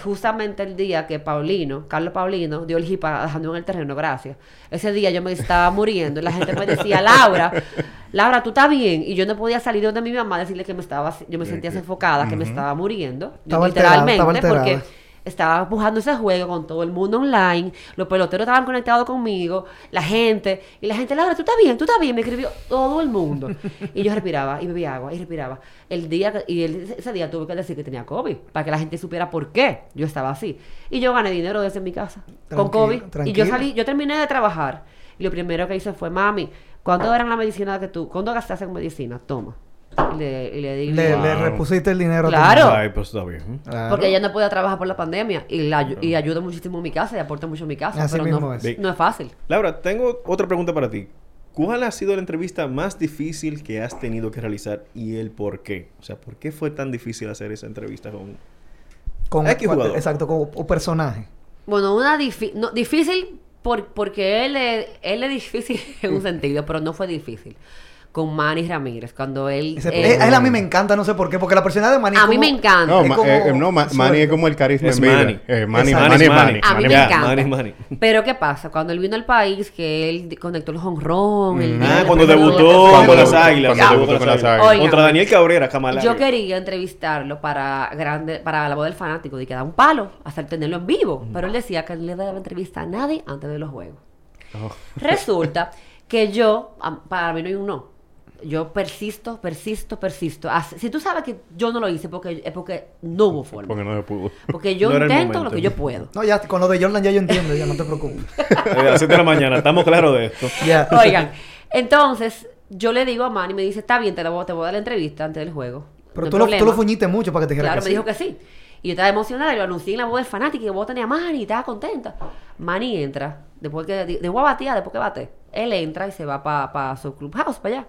Justamente el día que Paulino, Carlos Paulino, dio el jipa dejando en el terreno, gracias. Ese día yo me estaba muriendo y la gente me decía, Laura, Laura, tú estás bien. Y yo no podía salir donde mi mamá decirle que me estaba, yo me sentía sofocada, que me estaba muriendo. Estaba literalmente, estaba porque estaba empujando ese juego con todo el mundo online, los peloteros estaban conectados conmigo, la gente, y la gente, Laura, tú estás bien, tú estás bien, me escribió todo el mundo. Y yo respiraba y bebía agua y respiraba. El día y el- ese día tuve que decir que tenía COVID, para que la gente supiera por qué yo estaba así. Y yo gané dinero desde mi casa, con Tranquila, COVID. Y yo salí, yo terminé de trabajar, y lo primero que hice fue, mami, ¿cuánto eran la medicina que tú, cuánto gastaste en medicina? Toma. Le, y le di le, mi- le Wow. repusiste el dinero a Claro. Ay, pues está bien. Claro. porque ella no podía trabajar por la pandemia y, la, y ayuda muchísimo en mi casa y aporta mucho en mi casa. Así pero mismo no, es. no es fácil. Laura, tengo otra pregunta para ti. ¿Cuál ha sido la entrevista más difícil que has tenido que realizar y el por qué? O sea, ¿por qué fue tan difícil hacer esa entrevista con... Con, X jugador. Exacto, con un personaje. Bueno, una no, difícil por, porque él es, él es difícil en un sentido, pero no fue difícil. Con Manny Ramírez, cuando él... Ese- eh, a él a mí me encanta, no sé por qué, porque la persona de Manny a como- mí me encanta. No, Es como eh, eh, no, ma-. Manny es como el carisma Es. Manny. Eh, Manny. Manny, es Manny. A mí me encanta. Manny es Manny. Pero ¿qué pasa? Cuando él vino al país, que él conectó el jonrón... el Mm. Ah, cuando debutó con las águilas. cuando debutó con las águilas. Contra Daniel Cabrera, Camalari. Yo quería entrevistarlo para grande, para la voz del fanático, de que da un palo, hacer tenerlo en vivo. Pero él decía que él le daba entrevista a nadie antes de los juegos. Oh. Resulta que yo, para mí no hay un no. Yo persisto, persisto, persisto. As- Si tú sabes que yo no lo hice, porque, es porque no hubo forma. Porque no se pudo. Porque yo No intento lo que yo puedo. No, ya con lo de Jordan ya yo entiendo, ya no te preocupes. Eh, a las 7 de la mañana, estamos claros de esto. Oigan, entonces yo le digo a Manny, me dice, está bien, te, la voy, te voy a dar la entrevista antes del juego. Pero No tú, lo, tú problema". lo fuñiste mucho para que te dijera Claro, que me sí. dijo que sí. Y yo estaba emocionada, y lo anuncié en la voz del fanático, y yo tenía a Manny, y estaba contenta. Manny entra, después que, de, de batear, después que bate, él entra y se va para su clubhouse, para allá.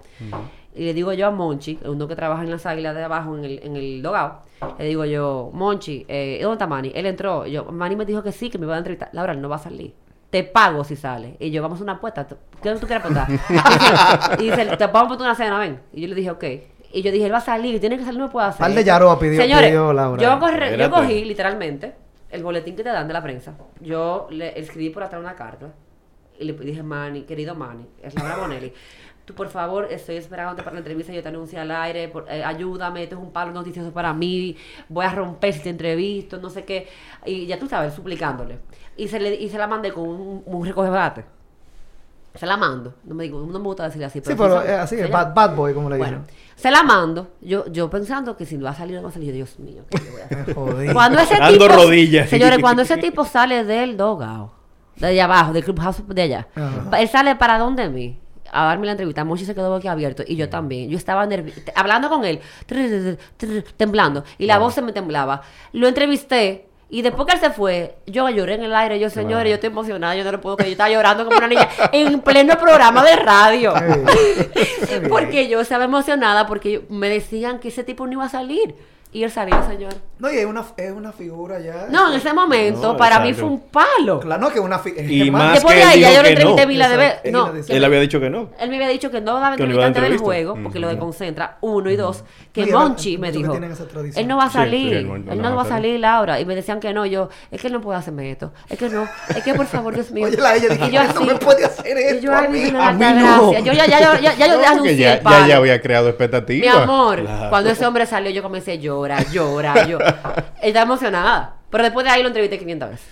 Y le digo yo a Monchi, uno que trabaja en las águilas de abajo, en el, en el dogado, le digo yo, Monchi, eh, ¿dónde está Manny? Él entró, y yo, Manny me dijo que sí, que me iba a entrevistar. Laura, él no va a salir. Te pago si sale. Y yo, vamos a una apuesta. ¿Qué tú quieres apostar? y dice, te vamos a poner una cena, ven. Y yo le dije, ok. Y yo dije, él va a salir, tiene que salir, no me puede hacer. Par de Yaroa pidió- Señores, pidió Laura. Yo, corre- yo cogí literalmente el boletín que te dan de la prensa. Yo le escribí por atrás una carta y le dije, Manny, querido Manny, es Laura Bonelli. Tú, por favor, estoy esperándote para la entrevista. Yo te anuncio al aire. por- eh, ayúdame, esto es un palo noticioso para mí. Voy a romper si te entrevisto, no sé qué. Y ya tú sabes, suplicándole. Y se, le, y se la mandé con un, un recogebate. Se la mando. No me, digo, no me gusta decirle así. Sí, así pero es así, es bad, bad boy, como le Bueno, dicen. se la mando. Yo, yo pensando que si no va a salir, no va a salir. Yo, Dios mío, ¿qué yo voy a hacer? Cuando ese Dando tipo, rodillas. Señores, cuando ese tipo sale del dogao, de allá abajo, del clubhouse de allá, Ajá. él sale para donde mí, a darme la entrevista, Monchi se quedó boquiabierto y yo también. Yo estaba hablando con él, temblando, y la voz se me temblaba. Lo entrevisté. Y después que él se fue, yo lloré en el aire. Yo, señores, yo estoy emocionada. Yo no lo puedo creer. Yo estaba llorando como una niña en pleno programa de radio. porque yo estaba emocionada porque me decían que ese tipo no iba a salir. Y él salió, señor. No, y es una, es una figura ya. No, en ese momento, No, para mí fue un palo. Claro, no, que es una figura. Y más Después que él ahí, ya yo lo que entrevisté mil de veces. No, Él que había dicho que no. Él me había dicho que no daba Que a entrevista antes del juego, porque lo de Concentra, uno y dos, que No, Monchi me dijo, él no va a Sí, sí, salir, él no- él no no va a a salir. salir, Laura. Y me decían que no, yo, es que él no puede hacerme esto, es que no, es que por favor, Dios mío. Oye, la ella dije, Y yo "Él no me puede hacer y esto yo, a mí". A la mí no. Yo ya, ya, ya, ya, ya yo anuncié ya, el ya, ya había creado Mi expectativas. amor, Claro. cuando ese hombre salió, yo comencé a llorar, llorar, yo. Estaba emocionada. Pero después de ahí lo entrevisté 500 veces.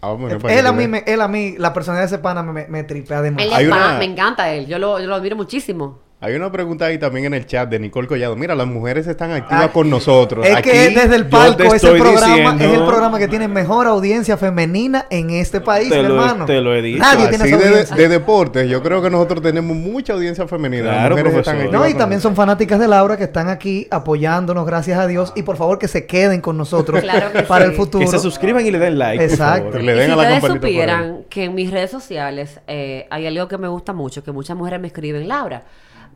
Ah, bueno, Él a tú mí, me, él a mí, la personalidad de ese pana me, me, me tripea Él demasiado. es Hay pan, una- me encanta él. Yo lo, yo lo admiro muchísimo. Hay una pregunta ahí también en el chat de Nicole Collado. Mira, las mujeres están activas Ah, con nosotros. Es Aquí, que desde el palco ese estoy programa diciendo- es el programa que tiene mejor audiencia femenina en este país, Te mi lo hermano. te lo he dicho. Nadie tiene así esa de, audiencia. de deportes, yo creo que nosotros tenemos mucha audiencia femenina. Las Claro, mujeres profesor. activas No, y también son fanáticas de Laura que están aquí apoyándonos, gracias a Dios. Y por favor que se queden con nosotros Claro que para sí. el futuro. Que se suscriban y le den like. Exacto. Por favor. Y le Y den si a la ustedes supieran que en mis redes sociales eh, hay algo que me gusta mucho, que muchas mujeres me escriben, Laura,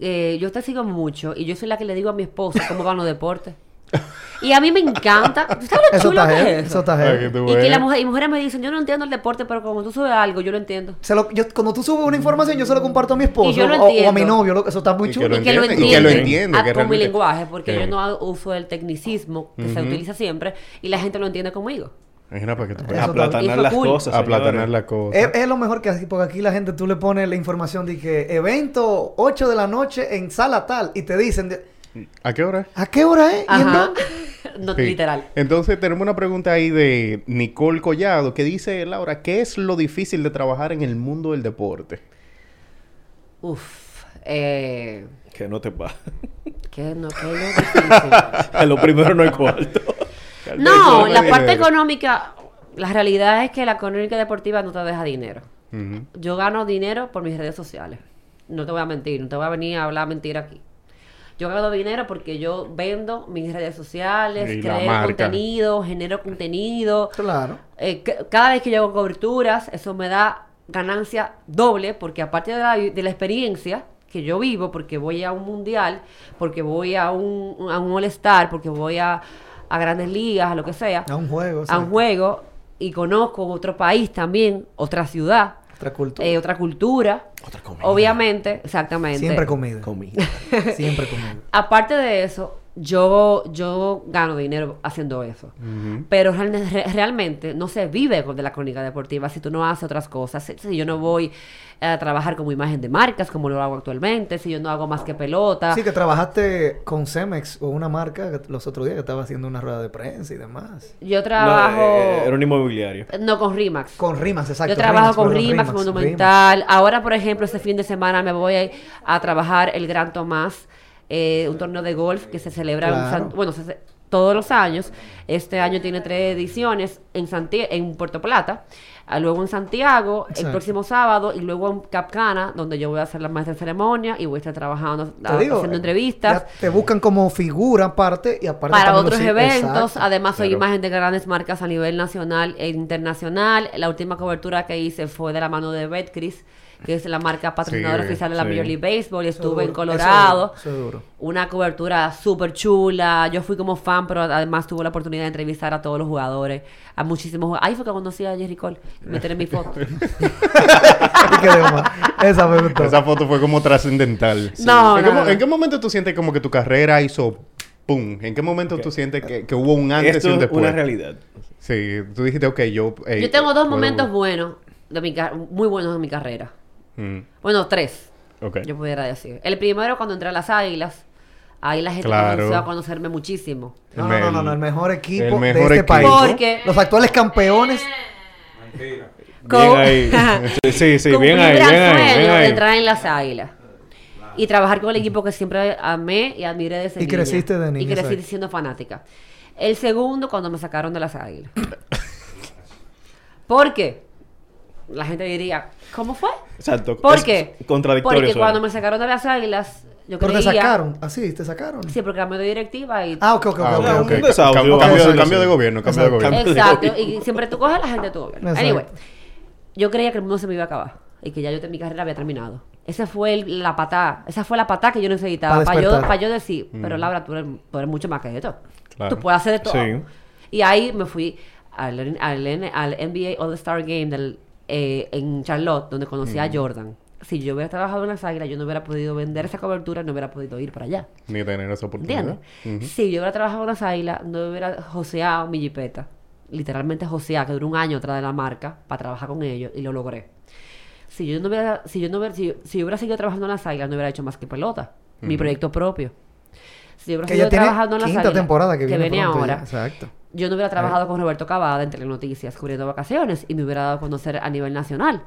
eh, yo te sigo mucho y yo soy la que le digo a mi esposo cómo van los deportes. Y a mí me encanta. ¿Tú sabes lo Eso chulo está que es eso eso? está tú Y que veas. la mujer, y mujeres me dicen, yo no entiendo el deporte, pero cuando tú subes algo, yo lo entiendo. Se lo- yo- cuando tú subes una información, yo se lo comparto a mi esposo Y yo lo o, o a mi novio. lo- eso está muy chulo. lo y que lo entiende, y que lo entiende, con mi lenguaje, porque que- yo no hago uso del tecnicismo que se utiliza siempre y la gente lo entiende conmigo. Imagina para que tú está- Aplatanar las cool. cosas. Aplatanar señores. la cosa. Es, es lo mejor que así, porque aquí la gente tú le pones la información de que evento 8 de la noche en sala tal y te dicen de- ¿A qué hora? ¿a qué hora es? ¿Y en Ajá. no, Sí. literal. Entonces tenemos una pregunta ahí de Nicole Collado que dice, Laura, ¿qué es lo difícil de trabajar en el mundo del deporte? Uf. Eh, Que no te va. que no, que es difícil. Lo primero no es cuarto. No, la dinero. parte económica, la realidad es que la económica deportiva no te deja dinero. Yo gano dinero por mis redes sociales. No te voy a mentir, no te voy a venir a hablar mentira aquí. Yo gano dinero porque yo vendo mis redes sociales, Y creo contenido, genero contenido. Claro. Eh, cada vez que yo hago coberturas, eso me da ganancia doble, porque aparte de la, de la experiencia que yo vivo, porque voy a un mundial, porque voy a un, a un All-Star, porque voy a, a grandes ligas, a lo que sea, A un juego. a un juego, y conozco otro país también, otra ciudad, Otra cultura. eh, otra cultura. Otra comida. Obviamente, exactamente. Siempre comida. Comida. Siempre comida. Aparte de eso, yo, yo gano dinero haciendo eso. Pero real- re- realmente no se vive con de la crónica deportiva si tú no haces otras cosas. Si, si yo no voy a trabajar como imagen de marcas, como lo hago actualmente, si yo no hago más que pelota. Sí, que trabajaste con Cemex o una marca los otros días que estaba haciendo una rueda de prensa y demás. Yo No, trabajo... eh, era un inmobiliario. No, con Rimax. Con Rimas, exacto. Yo trabajo con Rimax, Monumental. Ahora, por ejemplo, este fin de semana me voy a, a trabajar el Gran Tomás, eh, un torneo de golf que se celebra en. San- bueno, se- todos los años. Este año tiene tres ediciones en Santi- en Puerto Plata, ah, luego en Santiago el próximo sábado y luego en Capcana, donde yo voy a hacer la maestra de ceremonia y voy a estar trabajando, ah, digo, haciendo entrevistas. ya te buscan como figura aparte y aparte Para otros los- eventos, Exacto. además soy Claro. imagen de grandes marcas a nivel nacional e internacional. La última cobertura que hice fue de la mano de Betcris, que es la marca patrocinadora Sí, oficial de la sí. Major League Baseball. y Estuve en duro, eso es Colorado. duro, eso es duro. Una cobertura súper chula. Yo fui como fan, pero además tuve la oportunidad de entrevistar a todos los jugadores, a muchísimos jugadores. Ahí fue que conocí a Jerry Cole y meter en mi foto. Esa me gustó. Esa foto fue como trascendental. No, ¿En, no, qué, no. en qué momento tú sientes como que tu carrera hizo pum? ¿En qué momento tú sientes que, que hubo un antes Esto y un es después? una realidad. Sí, tú dijiste, ok, yo... Yo tengo dos momentos buenos, de mi muy buenos de mi carrera. Mm, Bueno, tres. Yo pudiera decir. El primero cuando entré a las Águilas, ahí la gente Claro. comenzó a conocerme muchísimo. No, no, no, no, no, el mejor equipo el de este equipo. país. Porque- Los actuales campeones. Con- Bien ahí. Sí, sí, bien ahí, gran bien ahí, sueño bien de ahí. entrar en las Águilas. Y trabajar con el equipo que siempre amé y admiré desde Y niña. creciste de Y niña, crecí exacto. siendo fanática. El segundo, cuando me sacaron de las Águilas. ¿Por qué? La gente diría, ¿cómo fue? Exacto. ¿Por Es qué? Contradictorio. Porque suena. cuando me sacaron de las águilas, yo Pero creía... te sacaron. Así, te sacaron. Sí, porque cambio de directiva y... Ah, ok, ok, ok. Ah, ok, Cambio, de, cambio de gobierno, cambio de gobierno. Exacto, y siempre tú coges a la gente tú. Exacto. Anyway, yo creía que el mundo se me iba a acabar y que ya yo mi carrera había terminado. Esa fue el- la patada, esa fue la patada que yo necesitaba Pa' para yo, despertar. pa' yo decir, pero Laura, tú eres, tú eres mucho más que esto. Claro. Tú puedes hacer de todo. Sí. Y ahí me fui al, al, N- al NBA All-Star Game del, eh, en Charlotte, donde conocí a Jordan. Si yo hubiera trabajado en las águilas, yo no hubiera podido vender esa cobertura, no hubiera podido ir para allá. Ni tener esa oportunidad. Si yo hubiera trabajado en las águilas, no hubiera joseado mi jipeta. Literalmente joseado, que duró un año atrás de la marca para trabajar con ellos y lo logré. Si yo no hubiera, si yo no hubiera, si yo hubiera seguido trabajando en las águilas, no hubiera hecho más que pelota. Mi proyecto propio. Si yo hubiera Que trabajando en las quinta temporada que, viene viene pronto ahora, ya. Exacto. yo no hubiera trabajado con Roberto Cavada en Telenoticias cubriendo vacaciones y me hubiera dado a conocer a nivel nacional.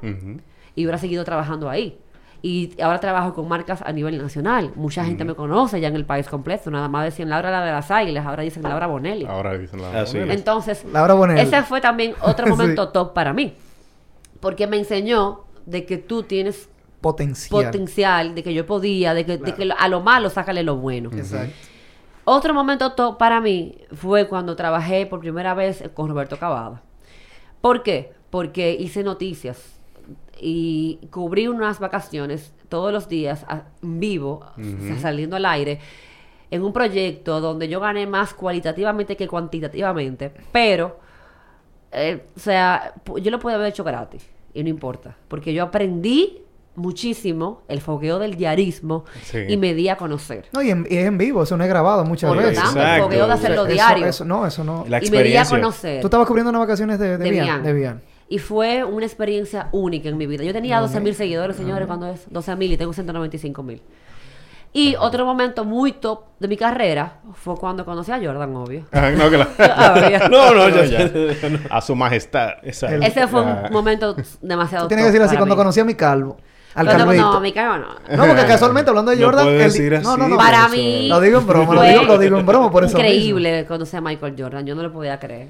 Y hubiera seguido trabajando ahí. Y ahora trabajo con marcas a nivel nacional. Mucha gente me conoce ya en el país completo. Nada más decían Laura la de las águilas, ahora dicen Laura Bonelli. Ahora dicen la Así es. Entonces, Laura Bonelli. ese fue también otro Sí. momento top para mí. Porque me enseñó de que tú tienes Potencial. potencial, de que yo podía, de que, de que a lo malo sácale lo bueno. Exacto. Otro momento top para mí fue cuando trabajé por primera vez con Roberto Cavada. ¿Por qué? Porque hice noticias y cubrí unas vacaciones todos los días a- en vivo, saliendo al aire, en un proyecto donde yo gané más cualitativamente que cuantitativamente, pero, eh, o sea, yo lo pude haber hecho gratis y no importa, porque yo aprendí muchísimo el fogueo del diarismo Sí. y me di a conocer. No, y, en- y es en vivo, eso no es grabado muchas Por veces. tanto, el fogueo de hacerlo diario. Eso, no, eso no. La y me di a experiencia. conocer. Tú estabas cubriendo unas vacaciones de, de, de Bian, Bian. de Bian. Y fue una experiencia única en mi vida. Yo tenía 12 mil seguidores, señores, cuando es 12 mil y tengo 195 mil. Y otro momento muy top de mi carrera fue cuando conocí a Jordan, obvio. Ah, no. No, no, ya. ya. A su majestad. Exacto. Ese fue Ah. un momento demasiado tienes que top decirlo así cuando mí. conocí a mi calvo. Al Cuando- calvito. No, mi calvo no. No, porque casualmente hablando de No Jordan. decir no, no, no. Para mí. Lo digo en broma, lo digo, lo digo en broma, por eso. Increíble conocer a Michael Jordan. Yo no lo podía creer.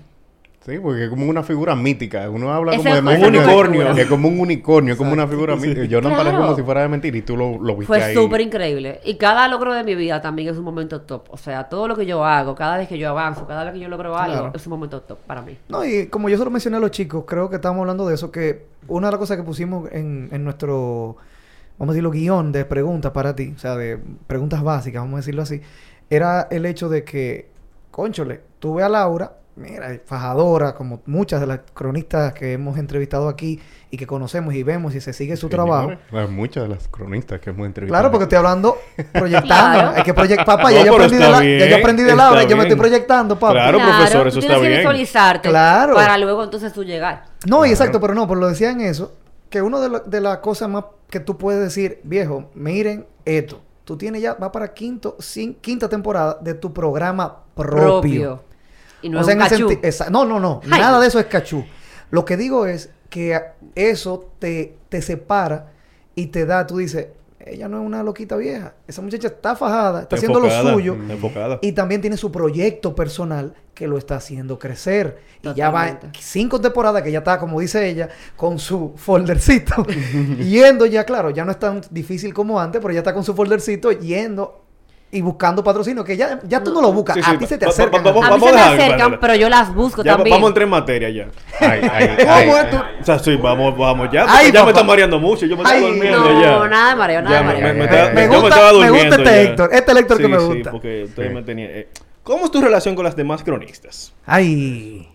Sí, porque es como una figura mítica. Uno habla como de Jordan, unicornio. Es como un unicornio, como una figura mítica. Jordan parece Claro. como si fuera de mentira y tú lo, lo viste Fue súper increíble. Y cada logro de mi vida también es un momento top. O sea, todo lo que yo hago, cada vez que yo avanzo, cada vez que yo logro algo, Claro. es un momento top para mí. No, y como yo se lo mencioné a los chicos, creo que estamos hablando de eso, que una de las cosas que pusimos en, en nuestro, vamos a decirlo, guion de preguntas para ti, o sea, de preguntas básicas, vamos a decirlo así, era el hecho de que, conchole, tuve a Laura, mira, fajadora, como muchas de las cronistas que hemos entrevistado aquí y que conocemos y vemos y se sigue su trabajo. Muchas de las cronistas que hemos entrevistado. Claro, porque estoy hablando proyectando. Claro. Hay que proyectar. Papá, No, ya, yo aprendí de la- ya yo bien, aprendí de está Laura, yo me estoy proyectando, papá. Claro, profesor, eso tú está tienes que bien. visualizarte Claro. para luego entonces tú llegar. No, y Claro. exacto, pero no, pero lo decían eso, que una de, la- de las cosas más que tú puedes decir, viejo, miren esto, tú tienes ya, va para quinto, cin- quinta temporada de tu programa propio. Y no o es sea, un en el cachú. senti- esa- no, no, no, Ay. nada de eso es cachú. Lo que digo es que eso te, te separa y te da, tú dices, ella no es una loquita vieja, esa muchacha está fajada, está haciendo lo suyo. está enfocada. Y también tiene su proyecto personal que lo está haciendo crecer. Y ya va cinco temporadas que ya está, como dice ella, con su foldercito. yendo ya, claro, ya no es tan difícil como antes, pero ya está con su foldercito yendo y buscando patrocinio. Que ya, ya tú no lo buscas, Sí, a ti se te va- va- acercan. vamos- A mí se me acercan, pero yo las busco Ya, también. vamos a entrar en materia ya. Ay, ay, ¿Cómo ay. es tú? O sea, sí, vamos, vamos ya. porque Ay, ya papá. me está mareando mucho. Yo me estoy durmiendo no, ya. nada de mareo, nada de me- mareo. me- me estaba- me yo me gusta- me gusta este ya. Héctor, este Héctor que me sí, gusta. porque Sí. me tenía... eh, ¿Cómo es tu relación con las demás cronistas? Ay.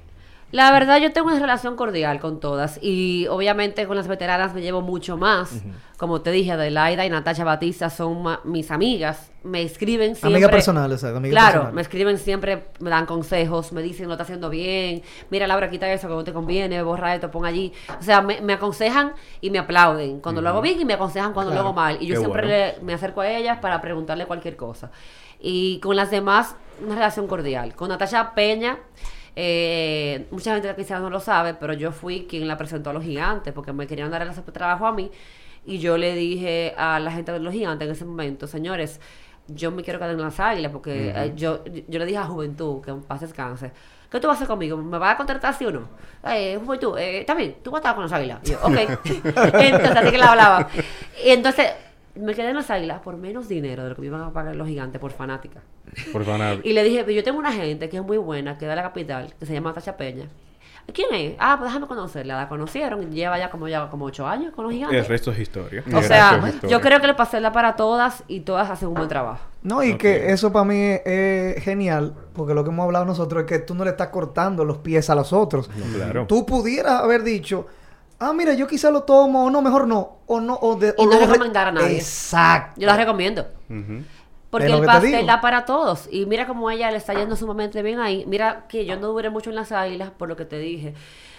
La verdad, yo tengo una relación cordial con todas y obviamente con las veteranas me llevo mucho más. Como te dije, Adelaida y Natasha Batista son mis amigas. Me escriben siempre. Amiga personal, exacto, amiga claro, personal. me escriben siempre, me dan consejos, me dicen lo está haciendo bien. Mira, Laura, quita eso que no te conviene, borra esto, pon allí. O sea, me, me aconsejan y me aplauden cuando lo hago bien y me aconsejan cuando Claro, lo hago mal. Y yo qué siempre bueno. le- me acerco a ellas para preguntarle cualquier cosa. Y con las demás, una relación cordial. Con Natasha Peña. Eh, mucha gente quizás no lo sabe, pero yo fui quien la presentó a los gigantes porque me querían dar ese trabajo a mí y yo le dije a la gente de los gigantes en ese momento, señores, yo me quiero quedar en las águilas porque eh, yo, yo le dije a Juventud, que en paz descanse, ¿qué tú vas a hacer conmigo? ¿Me vas a contratar sí o no? Eh, Juventud, eh, bien, tú vas a estar con los águilas. Y yo, ok. entonces, así que la hablaba. Y entonces, me quedé en las águilas por menos dinero de lo que me iban a pagar los gigantes por fanática. Por favor. Y le dije, "Pero yo tengo una gente que es muy buena, que da la capital, que se llama Tacha Peña. ¿Quién es? Ah, pues déjame conocerla. La conocieron y lleva ya como, ya como ocho años con los El gigantes. resto es historia. O sea, yo creo que le pasé la para todas y todas hacen un buen trabajo. No, y que eso para mí es, es genial, porque lo que hemos hablado nosotros es que tú no le estás cortando los pies a los otros. No, claro. Tú pudieras haber dicho, ah, mira, yo quizá lo tomo, o no, mejor no, o no, o de... Y o no lo re- recomendar a nadie. Exacto. Yo la recomiendo. Ujú. Porque Es lo el pastel da para todos. Y mira cómo a ella le está yendo sumamente bien ahí. Mira que yo no duré mucho en las águilas, por lo que te dije.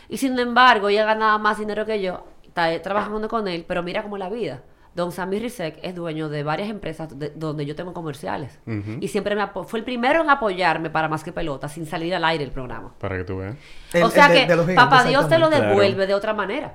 Y sin embargo, ella ganaba más dinero que yo, está trabajando con él, pero mira cómo la vida. Don Sammy Rizek es dueño de varias empresas de- donde yo tengo comerciales. Y siempre me fue el primero en apoyarme para más que pelota, sin salir al aire el programa. Para que tú veas. El- o sea de- que de los gigantes, papá Dios te lo. Claro. devuelve de otra manera.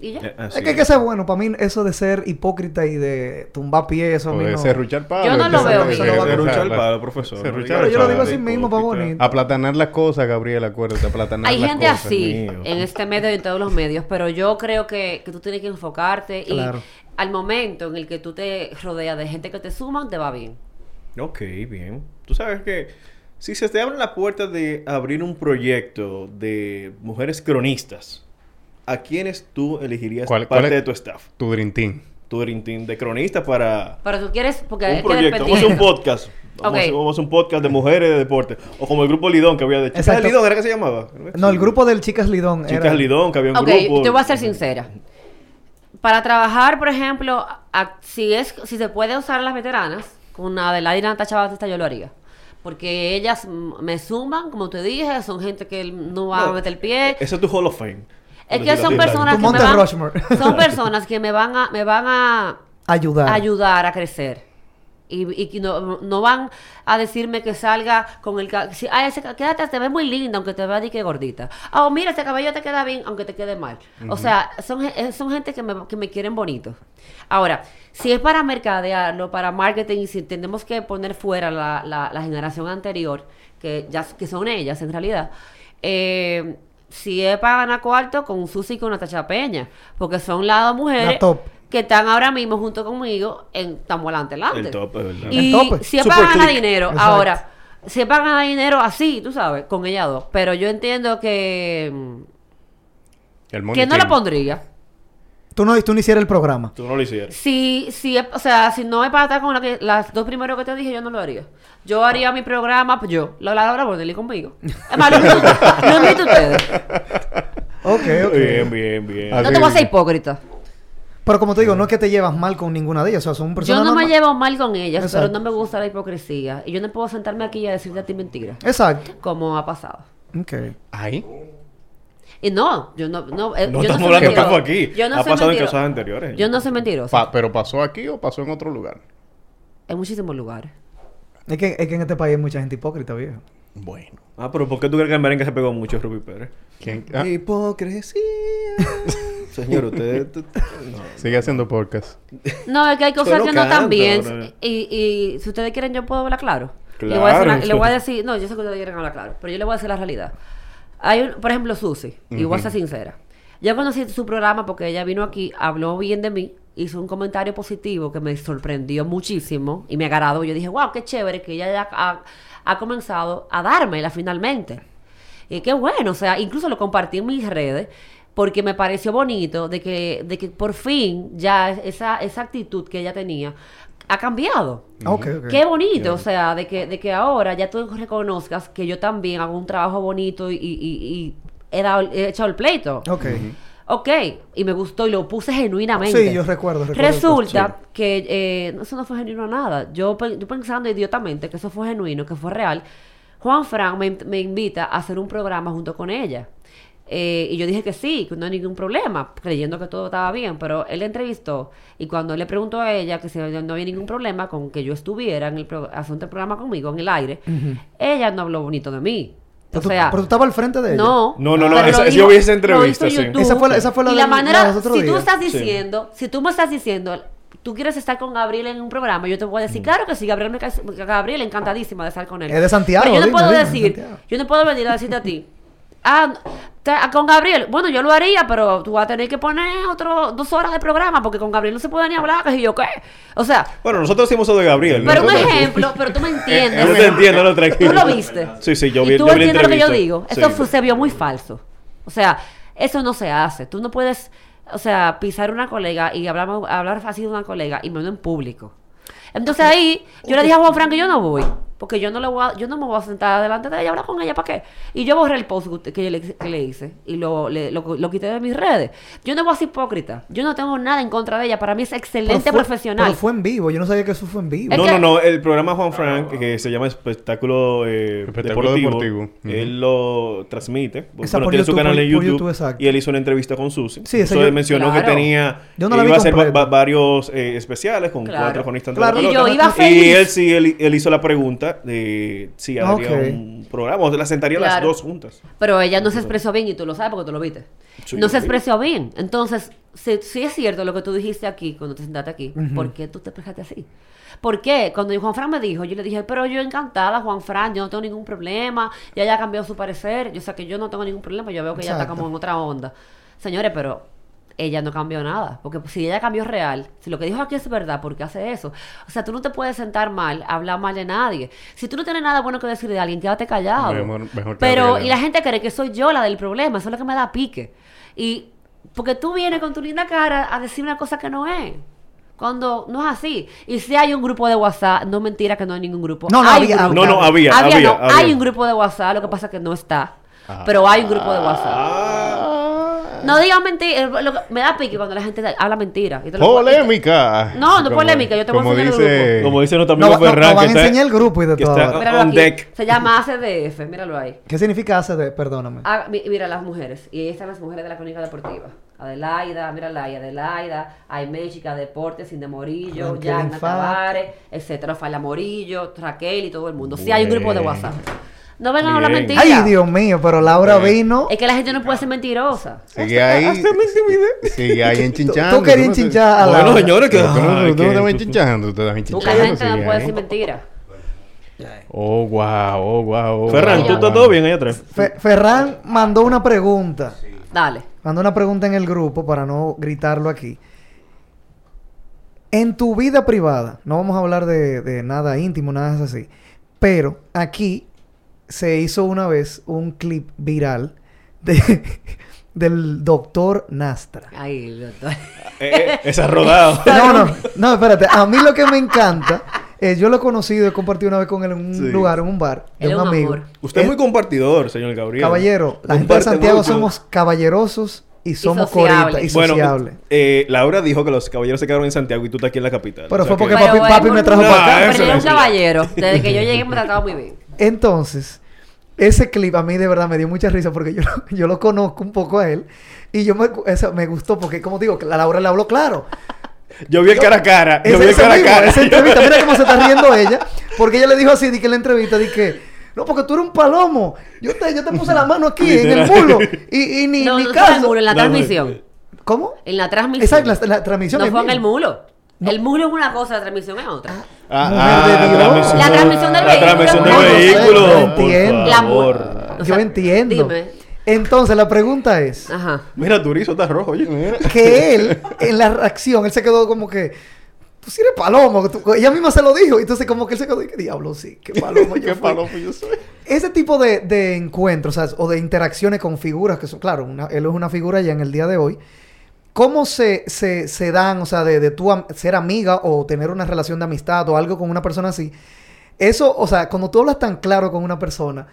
Y ya. Eh, así Es que hay que ser bueno. Para mí, eso de ser hipócrita y de tumbar pies, eso a mí O de no... serruchar palo. Yo no lo veo se- bien. se- Se Eso se- rucha se- el palo, profesor. el Yo lo digo así mismo, pa' hipócrita. bonito. Aplatanar las cosas, Gabriel, acuérdate, aplatanar Hay las gente cosas. así mío. en este medio y en todos los medios, pero yo creo que, que tú tienes que enfocarte y Claro. Al momento en el que tú te rodeas de gente que te suman, te va bien. Ok, bien. Tú sabes que si se te abre la puerta de abrir un proyecto de mujeres cronistas, ¿a quiénes tú elegirías ¿Cuál- parte cuál de tu staff? Tu Dream Team. Tu Dream Team de cronistas para Pero tú quieres, porque un proyecto. Vamos a hacer un podcast. Vamos, Ok. a un podcast de mujeres de deporte. O como el grupo Lidón que había de Chicas. Lidón, ¿era que se llamaba? No, el grupo del Chicas Lidón Chicas era... Lidón, que había un Ok, grupo. te voy a ser sincera. Para trabajar, por ejemplo, a- si es si se puede usar a las veteranas, con una de la Natacha Chabatista yo lo haría. Porque ellas mm, me suman, como te dije, son gente que no va No, a meter el pie. Ese es tu Hall of Fame. Es que son personas que me van, son personas que me van a, me van a Ayudar. ayudar a crecer. Y, y que no, no van a decirme que salga con el... Si, Ay, ese quédate, te ves muy linda, aunque te vea de que gordita. Oh, mira, ese cabello te queda bien, aunque te quede mal. O sea, son, eh, son gente que me, que me quieren bonito. Ahora, si es para mercadearlo, para marketing, y si tenemos que poner fuera la, la, la generación anterior, que ya que son ellas en realidad, eh, si es para ganar cuarto, con Susi y con Natacha Peña, porque son las dos mujeres La top. Que están ahora mismo junto conmigo en estamos adelante adelante. El top, es verdad. Y El tope. si es Super ganar click. dinero, Exacto. ahora, si es para ganar dinero así, tú sabes, con ella dos. Pero yo entiendo que, El que no la pondría. Tú no, tú no hicieras el programa. Tú no lo hicieras. Si, si es- o sea, si no es para estar con la que, las dos primeros que te dije, yo no lo haría. Yo haría mi programa, pues yo, la Laura Bordelli conmigo. Es más, lo invito, a ustedes. Ok, ok. Bien, bien, bien. No te voy a ser hipócrita. Pero como te digo, no es que te llevas mal con ninguna de ellas. O sea, son Yo personas no me llevo mal con ellas, Exacto. pero no me gusta la hipocresía. Y yo no puedo sentarme aquí a decirte a ti mentira, Exacto. como ha pasado. Ok. Ahí. Y no, yo no, no, eh, No yo estamos soy hablando mentirosa. como aquí. Yo no ha soy pasado en mentirosa. cosas anteriores. Yo no soy mentirosa. Pa- ¿Pero pasó aquí o pasó en otro lugar? En muchísimos lugares. Es que, es que en este país hay mucha gente hipócrita, viejo. Bueno. Ah, pero ¿por qué tú crees que el merengue se pegó mucho, Ruby Pérez? ¿Quién? Ah, Hipocresía. Señor, usted... no. sigue haciendo podcast. No, es que hay cosas Solo que no están bien. Y, y si ustedes quieren, yo puedo hablar claro. Le voy, a decir, Claro. una- le voy a decir, no, yo sé que ustedes quieren hablar claro, pero yo le voy a decir la realidad. Hay, un, por ejemplo, Susi, y voy a ser sincera. Yo conocí su programa porque ella vino aquí, habló bien de mí, hizo un comentario positivo que me sorprendió muchísimo y me agradó. Yo dije, wow, qué chévere que ella ya ha, ha comenzado a dármela finalmente. Y qué bueno, o sea, incluso lo compartí en mis redes porque me pareció bonito de que, de que por fin ya esa, esa actitud que ella tenía ha cambiado. Ah, Ok, ok. Qué bonito, o sea, de que, de que ahora ya tú reconozcas que yo también hago un trabajo bonito y, y- y- y he, dado, he echado el pleito. Ok. Ok, y me gustó y lo puse genuinamente. Sí, yo recuerdo, recuerdo Resulta que eh, eso no fue genuino nada. Yo, yo pensando idiotamente que eso fue genuino, que fue real, Juan Fran me, me invita a hacer un programa junto con ella. Eh, y yo dije que sí, que no hay ningún problema, creyendo que todo estaba bien, pero él la entrevistó y cuando él le preguntó a ella que si no había ningún problema con que yo estuviera en el pro- haciendo el programa conmigo en el aire, ella no habló bonito de mí. Pero O tú, sea, pero tú estabas al frente de ella. no. No, no, esa- yo vi esa entrevista, sí. Esa fue la- esa fue la y de- la la manera, de otros si tú días. estás Sí. diciendo, si tú me estás diciendo tú quieres estar con Gabriel en un programa, yo te voy a decir, claro que sí, Gabriel, me Gabriel encantadísima de estar con él. Es de Santiago, Pero yo no dime, puedo dime, decir, yo no puedo venir a decirte a ti, ah, te- ah, con Gabriel, bueno, yo lo haría, pero tú vas a tener que poner otro dos horas de programa, porque con Gabriel no se puede ni hablar, que si yo qué. O sea, Bueno, nosotros hicimos eso de Gabriel. pero un nosotros- ejemplo, pero tú me entiendes. Yo te entiendo, no, tranquilo. Tú lo viste. Sí, sí, yo y vi, tú yo vi entiendes lo que yo digo. Sí. Eso fue- se vio muy falso. O sea, eso no se hace. Tú no puedes, o sea, pisar una colega y hablar, hablar así de una colega y menos en público. Entonces ahí yo le dije a Juan Frank que yo no voy. Porque yo no, le voy a- yo no me voy a sentar delante de ella hablar con ella. ¿Para qué? Y yo borré el post que, que yo le, que le hice. Y lo, le- lo, lo quité de mis redes. Yo no voy a ser hipócrita. Yo no tengo nada en contra de ella. Para mí es Pero excelente fue- profesional. Pero fue en vivo. Yo no sabía que eso fue en vivo. Es No, que- no, no. El programa Juan Frank, que se llama Espectáculo, eh, Espectáculo Deportivo, él lo transmite. Esa bueno, por tiene su canal en YouTube. YouTube, exacto. y él hizo una entrevista con Susi. Sí, Eso yo- mencionó Claro. que tenía... Yo no la vi iba a hacer va- completa. va- varios eh, especiales con Claro. cuatro cronistas Claro. la Y pelota. yo iba Y él sí, él, él hizo la pregunta de si haría Ok. un programa. O la sentaría las dos juntas. Pero ella no se expresó bien y tú lo sabes porque tú lo viste. Sí, no se sí. expresó bien. Entonces, si, si es cierto lo que tú dijiste aquí, cuando te sentaste aquí, ¿por qué tú te expresaste así? ¿Por qué? Cuando Juan Fran me dijo, yo le dije, pero yo encantada, Juan Fran, yo no tengo ningún problema, ya ella ha cambiado su parecer, yo sé que yo no tengo ningún problema, yo veo que ella está como en otra onda. Señores, pero ella no cambió nada, porque si ella cambió real, si lo que dijo aquí es verdad, ¿por qué hace eso? O sea, tú no te puedes sentar mal, hablar mal de nadie. Si tú no tienes nada bueno que decir de alguien, quédate callado. Mejor- mejor pero, y la gente cree que soy yo la del problema, eso es lo que me da pique. Y porque tú vienes con tu linda cara a decir una cosa que no es. Cuando no es así. Y si hay un grupo de WhatsApp, no mentira que no hay ningún grupo. No, no, Hay había- grupo. No, no, había, Había, había, no, había. hay un grupo de WhatsApp, lo que pasa es que no está. Pero hay un grupo de WhatsApp. No digan mentira. Me da pique cuando la gente habla mentira. Y te lo- Polémica. No, no Como- polémica, yo te voy a como enseñar el dice... Como dice nuestro No, amigo no, Ferran, no van que a enseñar el grupo y de todo. está Míralo on aquí. deck. Se llama ACDF, míralo ahí. ¿Qué significa ACD? Perdóname. Ah, mi- mira las mujeres. Y ahí están las mujeres de la crónica deportiva. Adelaida, mira la Adelaida, Aime, Chica Deportes, Cinde Morillo, Infante. Tavares, etcétera, Fala Morillo, Raquel y todo el mundo. Sí hay un grupo de. WhatsApp. No vengan a hablar Bien. mentiras. Ay, Dios mío, pero Laura vino. Es que la gente no puede ser mentirosa. Sigue ahí. Sigue ahí enchinchando. Tú querías enchinchar a Bueno, Laura. señores, que... Tú no- tú no tú estabas enchinchando, tú La enchinchando. gente no puede ahí. decir mentiras. Oh, wow, oh, wow. oh, Ferran, wow, ¿tú estás wow. todo bien allá atrás? Fe- Ferran mandó una pregunta. Dale. Mandó una pregunta en el grupo para no gritarlo aquí. En tu vida privada, no vamos a hablar de, de nada íntimo, nada así, pero aquí se hizo una vez un clip viral de, del doctor Nastra. Ay, doctor. Eh, eh, esa rodado. No, no, no, espérate. A mí lo que me encanta, eh, yo lo he conocido, he compartido una vez con él en un Sí. lugar, en un bar, de un un amigo. amor. Usted es muy compartidor, señor Gabriel. Caballero, la gente de Santiago mucho. somos caballerosos y somos coritas y Bueno, sociables. eh, Laura dijo que los caballeros se quedaron en Santiago y tú estás aquí en la capital. Pero O sea fue porque que- papi- papi me trajo para acá. Pero es un caballero. Desde que yo llegué me ha tratado muy bien. Entonces, ese clip a mí de verdad me dio mucha risa porque yo, yo lo conozco un poco a él y yo me, eso me gustó porque, como digo, la Laura le habló claro. Yo vi el cara a cara. Yo Ese, vi el cara a cara. esa entrevista, mira cómo se está riendo ella, porque ella le dijo así, di que en la entrevista, di que, no, porque tú eres un palomo, yo te, yo te puse la mano aquí en el mulo y, y ni, No, ni no fue en el caso. mulo, en la transmisión. ¿Cómo? En la transmisión. Exacto, la, la transmisión No fue en el misma. El mulo es una cosa, la transmisión es otra. Ah, ah. La transmisión del La vehículo. transmisión del No, no sé, vehículo. yo por entiendo. La mu- favor. Yo entiendo. dime. Entonces, la pregunta es, Ajá. Mira, tu rizo está rojo, oye. que él, en la reacción, él se quedó como que, tú sí eres palomo. que tú- ella misma se lo dijo. Entonces, como que él se quedó, y que diablo, sí, qué palomo yo Qué fui". palomo yo soy. Ese tipo de, de encuentros, o, de interacciones con figuras, que son, claro, una- él es una figura ya en el día de hoy. ¿Cómo se, se, se dan, o sea, de, de tú am- ser amiga o tener una relación de amistad o algo con una persona así? Eso, o sea, cuando tú hablas tan claro con una persona,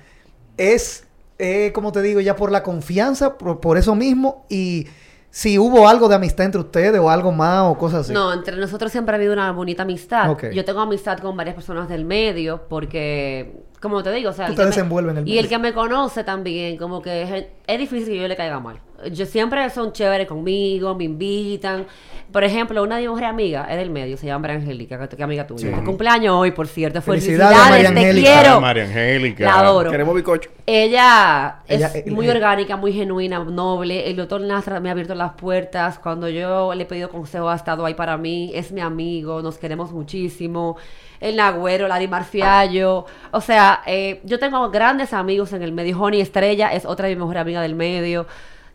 es, eh, como te digo, ya por la confianza, por, por eso mismo, y si hubo algo de amistad entre ustedes o algo más o cosas así. No, entre nosotros siempre ha habido una bonita amistad. Yo tengo amistad con varias personas del medio porque, como te digo, o sea... Tú te desenvuelves en el Y el medio. que me conoce también, como que es, es difícil que yo le caiga mal. Yo siempre son chéveres conmigo, me invitan. Por ejemplo, una de mis mejores amigas es del medio, se llama María Angélica, que amiga tuya. Sí. Que cumpleaños hoy, por cierto. Felicidades, Felicidades, María te Angélica. quiero. María Angélica. La adoro. Queremos bicocho. Ella, Ella, es eh, muy eh. orgánica, muy genuina, noble. El doctor Nastra me ha abierto las puertas. Cuando yo le he pedido consejo, ha estado ahí para mí. Es mi amigo, nos queremos muchísimo. El Nagüero, Lari Marfiallo. O sea, eh, yo tengo grandes amigos en el medio. Honey Estrella es otra de mis mejores amigas del medio.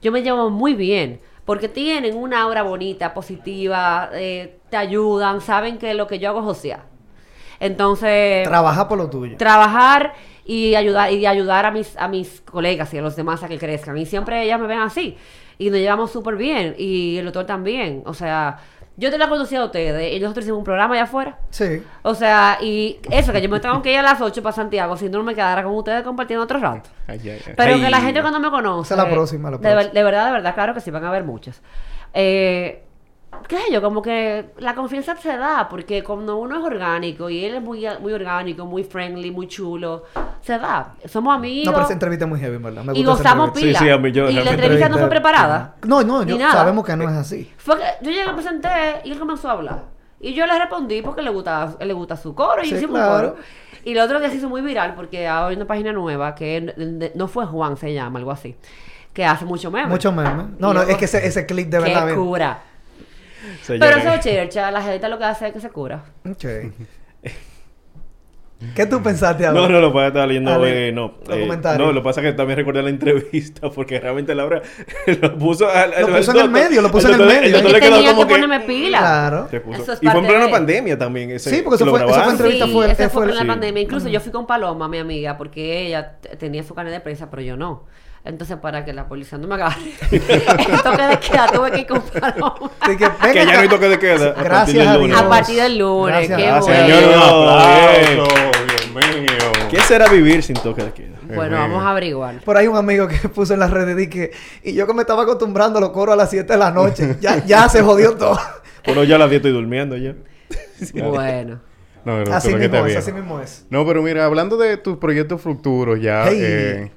Yo me llevo muy bien. Porque tienen una aura bonita, positiva, eh, te ayudan, saben que lo que yo hago es josear. Entonces Trabaja por lo tuyo. trabajar y ayudar y ayudar a mis a mis colegas y a los demás a que crezcan y siempre ellas me ven así y nos llevamos súper bien y el doctor también o sea yo te la conocí a ustedes y nosotros hicimos un programa allá afuera Sí. o sea y eso que yo me tengo que ir a las 8 para Santiago si no me quedara con ustedes compartiendo otro rato Ay, ay, ay. pero que la gente cuando me conoce. Esa es la próxima, la de, próxima. de verdad, de verdad, claro que sí, van a haber muchas. Eh, ¿Qué sé yo? Como que la confianza se da, porque cuando uno es orgánico y él es muy, muy orgánico, muy friendly, muy chulo, se da. Somos amigos. No, pero esa entrevista es muy heavy, ¿verdad? Me y gusta gozamos pila. Sí, sí, a mí yo y la entrevista no fue preparada. No, no, yo sabemos que no es así. Fue que yo llegué, me presenté y él comenzó a hablar. Y yo le respondí porque le gusta, le gusta su coro y Sí, hicimos claro. un coro. Y lo otro que se hizo muy viral porque hay una página nueva que no fue Juan, se llama, algo así. Que hace mucho meme. Mucho memes. No, Y no, yo- es que ese, ese clip de Qué verdad. ven. cura. Pero eso es chercha, la gente lo que hace es que se cura. Ok. ¿Qué tú pensaste ahora? No, no, lo pasa estaba leyendo, eh, no. eh, no, lo que pasa es que también recordé la entrevista porque realmente Laura lo puso... al- Lo al- puso al en el medio, lo puso el en el doctor- medio. doctor Es le que quedó como que ponerme pila. Claro. Puso. Eso es Y fue en plena de- pandemia también. Ese, Sí, porque eso que lo fue- eso fue entrevista Sí, fue- esa fue- fue en la sí. pandemia. Incluso yo fui con Paloma, mi amiga, porque ella tenía su carnet de prensa, pero yo no. Entonces, para que la policía no me agarre, esto que de queda, tuve que ir. Así que, Que venga ya no hay toque de queda. a partir Gracias del a lunes. Dios. A partir del lunes, Gracias. qué Gracias, bueno. señor. Señor, un aplauso, Dios mío. ¿Qué será vivir sin toque de queda? Bueno, vamos a averiguar. Por ahí un amigo que puso en las redes di que y yo que me estaba acostumbrando a los coros a las 7 de la noche, ya, ya se jodió todo. Bueno, ya a las 10 estoy durmiendo ya. Bueno. No, pero así que mismo es, así mismo es. No, pero mira, hablando de tus proyectos futuros ya, Hey. eh,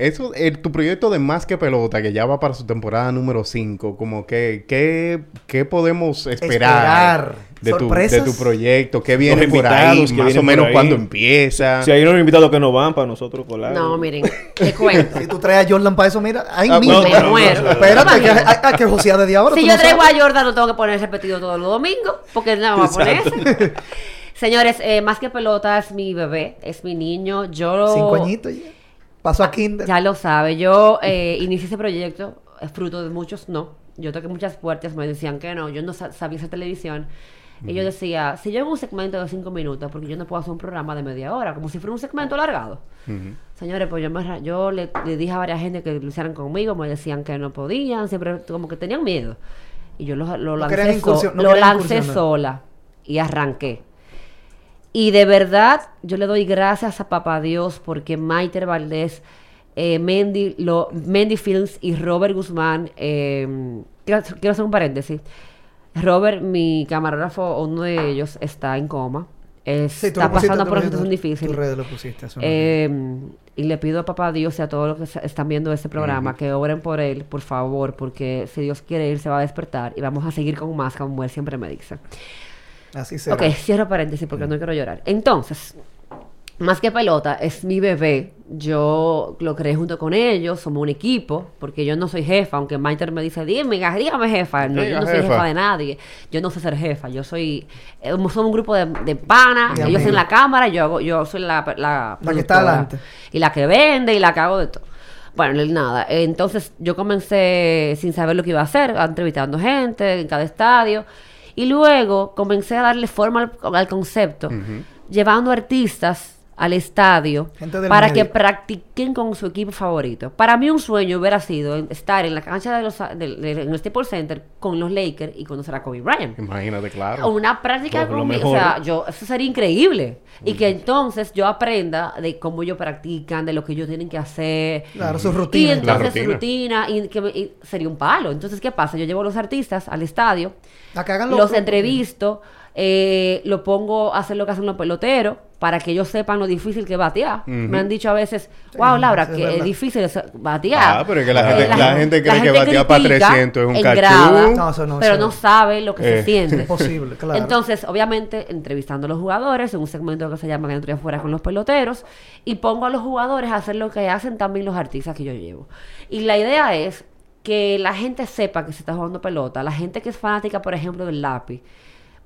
eso, tu proyecto de Más que Pelota, que ya va para su temporada número 5, como que, ¿qué, qué podemos esperar, Esperar. De, tu, de tu proyecto? ¿Qué viene por ahí? que Más o menos por ahí. cuándo empieza. Si hay unos invitados que no van para nosotros colar. No, miren, te cuento. Si tú traes a Jordan para eso, mira, ahí Ah, mismo. no, me muero. Espérate, que, hay, hay que josear desde ahora. Si yo no traigo sabes. a Jordan, no tengo que poner repetido todos los domingos, porque nada más va a poner. Señores, eh, más que pelota es mi bebé, es mi niño. Yo Cinco añitos ya. Pasó a Kinder. ya lo sabe. Yo eh, inicié ese proyecto, es fruto de muchos no. Yo toqué muchas puertas, me decían que no. Yo no sa- sabía hacer televisión. Y yo decía, si yo hago un segmento de cinco minutos, porque yo no puedo hacer un programa de media hora, como si fuera un segmento alargado. Señores, pues yo, me yo le, le dije a varias gente que lo hicieran conmigo, me decían que no podían, siempre como que tenían miedo. Y yo lo, lo No querían lancé, so- incursión- no lo lancé sola y arranqué. Y de verdad, yo le doy gracias a Papá Dios porque Maiter Valdés, eh, Mendy, lo, Mendy Films y Robert Guzmán, eh, quiero, quiero hacer un paréntesis. Robert, mi camarógrafo, uno de ellos, está en coma. Sí, está pasando por una situación difícil. lo pusiste, Eh, y le pido a papá Dios y a todos los que están viendo este programa que oren por él, por favor, porque si Dios quiere ir, se va a despertar y vamos a seguir con más, como él siempre me dice. Así será. Ok, cierro paréntesis porque no quiero llorar. Entonces, más que pelota, es mi bebé. Yo lo creé junto con ellos, somos un equipo, porque yo no soy jefa, aunque Maiter me dice, dime, dígame jefa. No, yo no soy jefa. jefa. de nadie. Yo no sé ser jefa. Yo soy, eh, somos un grupo de, de panas, ellos en la cámara, yo hago, yo soy la, la, La que está adelante. Y la que vende y la que hago de todo. Bueno, nada. Entonces yo comencé sin saber lo que iba a hacer, entrevistando gente en cada estadio. Y luego comencé a darle forma al, al concepto, llevando artistas al estadio para medio. que practiquen con su equipo favorito. Para mí un sueño hubiera sido estar en la cancha de los de- de- en el Staples Center con los Lakers y conocer a Kobe Bryant Imagínate, claro. una práctica conmigo. O sea, yo, eso sería increíble. Y que entonces yo aprenda de cómo ellos practican, de lo que ellos tienen que hacer. Claro, sus Y rutinas. entonces La su rutina, y, que me- y sería un palo. Entonces, ¿qué pasa? Yo llevo a los artistas al estadio, A que hagan lo los entrevisto, eh, lo pongo a hacer lo que hacen los peloteros, para que ellos sepan lo difícil que es batear. Me han dicho a veces, wow, Laura, sí, es que es difícil es batear. Ah, pero es que la Eh, gente- la gente cree que batea pa' critica 300 es un cachú. grada, No, eso no, pero eso no sabe lo que Eh. se siente. Imposible, claro. Entonces, obviamente, entrevistando a los jugadores en un segmento que se llama Dentro y Afuera con los peloteros, y pongo a los jugadores a hacer lo que hacen también los artistas que yo llevo. Y la idea es que la gente sepa que se está jugando pelota, la gente que es fanática, por ejemplo, del lápiz,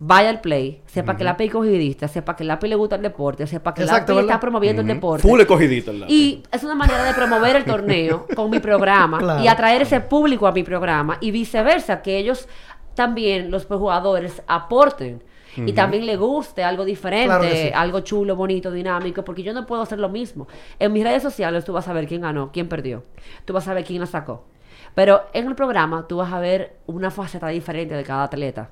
vaya al play, sepa que el lápiz es cogidista, sepa que el lápiz le gusta el deporte, sepa que Exacto, el lápiz ¿verdad? está promoviendo el deporte. Full escogidito el. Y es una manera de promover el torneo con mi programa Claro. y atraer ese público a mi programa y viceversa, que ellos también, los jugadores, aporten. Y también le guste algo diferente, Claro que sí. algo chulo, bonito, dinámico, porque yo no puedo hacer lo mismo. En mis redes sociales tú vas a ver quién ganó, quién perdió. Tú vas a ver quién la sacó. Pero en el programa tú vas a ver una faceta diferente de cada atleta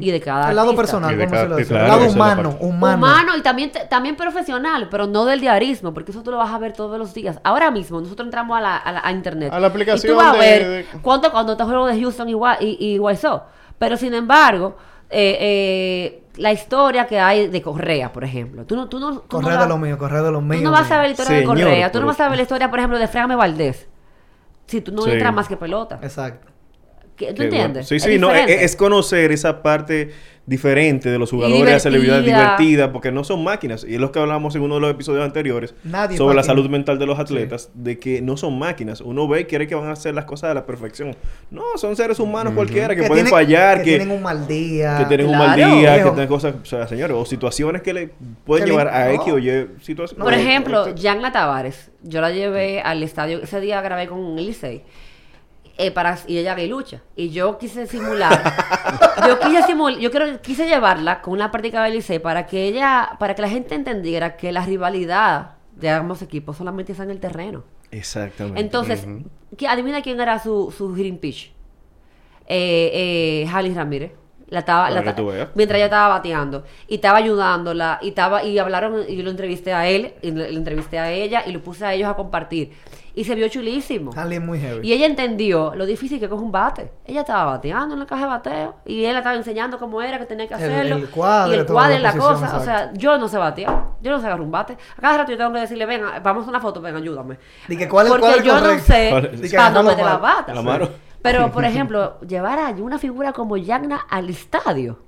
y de cada el lado artista. personal, cada- decirlo así. claro, el lado humano, humano. Humano y también, te- también profesional, pero no del diarismo, porque eso tú lo vas a ver todos los días. Ahora mismo nosotros entramos a la, a la- a internet. A la aplicación Y tú vas a ver de- cuánto cuando está juego de Houston y, y, y. Pero sin embargo, eh, eh, la historia que hay de Correa, por ejemplo. Tú no, tú no, tú no Correr la- de lo mío, correr de lo mío. Tú no vas a saber la historia de Correa. Tú no vas a ver la historia, por ejemplo, de Frágame Valdés. Si tú no Sí. entras más que pelota. Exacto. ¿Qué- ¿Tú Qué bueno. entiendes? Sí, Es sí, no, es, diferente. es conocer esa parte diferente de los jugadores, la celebridad divertida. porque no son máquinas. Y es lo que hablamos en uno de los episodios anteriores Nadie sobre la salud mental de los atletas, de que no son máquinas. Uno ve y quiere que van a hacer las cosas a la perfección. No, son seres humanos cualquiera que, pueden fallar, que, que, tienen un mal día. que tienen un mal día, que tienen cosas, o sea, señores, o situaciones que le pueden Que le- llevar a no. X o Y situaciones. Por No, ejemplo, Yangla Tavares, yo la llevé al estadio, ese día grabé con Licey, eh, para, y ella lucha. Y yo quise simular, yo quise simular, yo creo, quise llevarla con una práctica del Licey para que ella, para que la gente entendiera que la rivalidad de ambos equipos solamente está en el terreno. Exactamente. Entonces, ¿qui- adivina quién era su, su hitting pitch. Eh, eh, Halis Ramírez. La estaba, la mientras ella estaba bateando y estaba ayudándola y estaba y hablaron y yo lo entrevisté a él y le entrevisté a ella y lo puse a ellos a compartir y se vio chulísimo. Alguien muy heavy. y ella entendió lo difícil que es un bate. Ella estaba bateando en la caja de bateo y él estaba enseñando cómo era que tenía que El- hacerlo. el cuadro, y el cuadro la y la cosa. O sea yo no sé batear. Yo no sé agarrar un bate. A cada rato yo tengo que decirle venga vamos a una foto venga ayúdame que cuál el porque cuadro yo no sé agarrarlo meter la mal. bata La mano. pero por ejemplo llevar a una figura como Yagna al estadio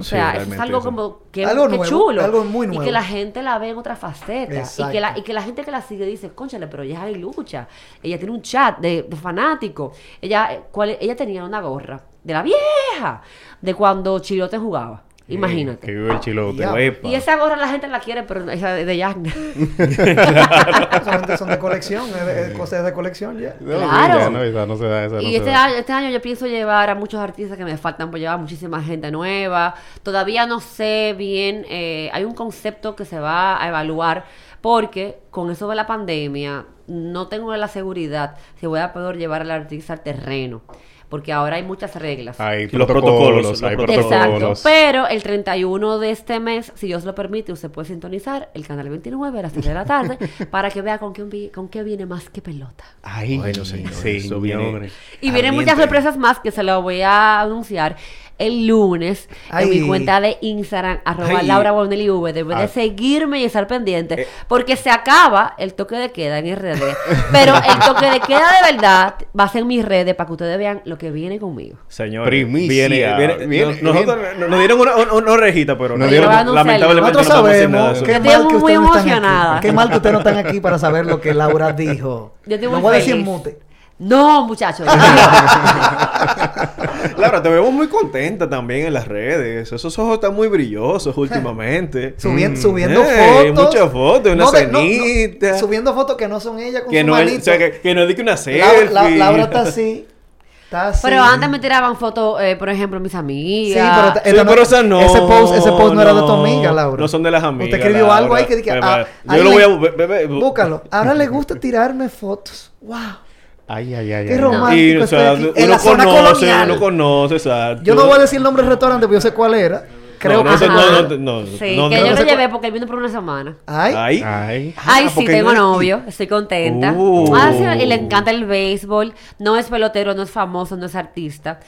O Sí, sea, eso es algo eso. como que, Algo que nuevo, chulo. algo muy Y nuevo. que la gente la ve en otra faceta. Y que, la, y que la gente que la sigue dice, conchale, pero ella hay lucha. Ella tiene un chat de, de fanáticos. Ella, eh, ¿cuál, ella tenía una gorra de la vieja, de cuando Chilote jugaba. Imagínate. Que vive el chilote. Y esa gorra la gente la quiere, pero esa de, de Yagna. Solamente son de colección, es cosas de colección ya. No, sí, Claro. ya no, esa no se da, esa no Y se este da. año, este año yo pienso llevar a muchos artistas que me faltan por llevar, muchísima gente nueva. Todavía no sé bien, eh, hay un concepto que se va a evaluar porque con eso de la pandemia no tengo la seguridad si voy a poder llevar al artista al terreno. Porque ahora hay muchas reglas. Hay los protocolos, protocolos, hay los Exacto. protocolos. Pero el 31 de este mes, si Dios lo permite, usted puede sintonizar el canal 29 a las 3 de la tarde para que vea con qué, con qué viene más que pelota. Ay, Bueno, señor, sí, eso viene- Y vienen muchas sorpresas más que se lo voy a anunciar el lunes en mi cuenta de Instagram, arroba Ay. Laura Bonelli V. Debe de Ah. seguirme y estar pendiente Eh. porque se acaba el toque de queda en RD. Pero el toque de queda de verdad va a ser en mis redes para que ustedes vean lo que viene conmigo. Señor, Primicia. Viene, viene- Viene- no- nosotros nos- nos dieron una, una, una orejita, pero Nos no- dieron- lamentablemente Nosotros no sabemos eso. qué mal estoy que muy ustedes no están emocionada. aquí. Qué mal que ustedes no están aquí para saber lo que Laura dijo. Yo estoy Lo muy voy a decir mute. No, muchachos. Laura, te vemos muy contenta también en las redes. Esos ojos están muy brillosos últimamente. Subiendo, Mm. subiendo Ey, fotos. Muchas fotos, una no, no, cenita. subiendo fotos que no son ella con que, su no es, manito. o sea, que, que no es de que una selfie. la- Laura está así. Pero antes me tiraban fotos, eh, por ejemplo, mis Sí, amigas. pero, ta- Sí, no- pero esa no. Ese post, ese post no era de tu amiga, Laura. No son de las amigas. Usted escribió algo ahí que. Pero, ah, yo lo voy a. bu- Búscalo. Ahora le gusta tirarme fotos. Wow. Ay, ay, ay. Qué romántico. Y, o sea, uno En la zona conoce, colonial. uno conoce, exacto. Yo no voy a decir el nombre del restaurante porque yo sé cuál era. Creo no, que Ajá. no, no, no, Sí, no, que no, yo no lo llevé porque él vino por una semana. Ay. Ay. Ay. Ay, Ah, sí, tengo no novio, estoy contenta. Uh. Ah, sí, y le encanta el béisbol, no es pelotero, no es famoso, no es artista.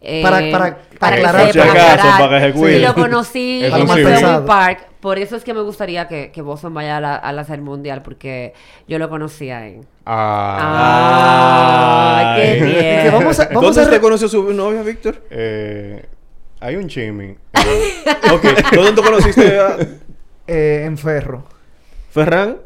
Eh, Para- para aclarar. acaso, aclarar. para que se cuide. Sí, lo conocí en. Fenway Park. Por eso es que me gustaría que, que Boston vaya a la, a la Serie Mundial, porque yo lo conocía en... Ah. Ah, qué bien. Que vamos a- vamos ¿Dónde a usted conoció a su novia, Víctor? Eh, hay un chimi. ok. ¿Dónde tú conociste a Eh, en Ferro. Ferran?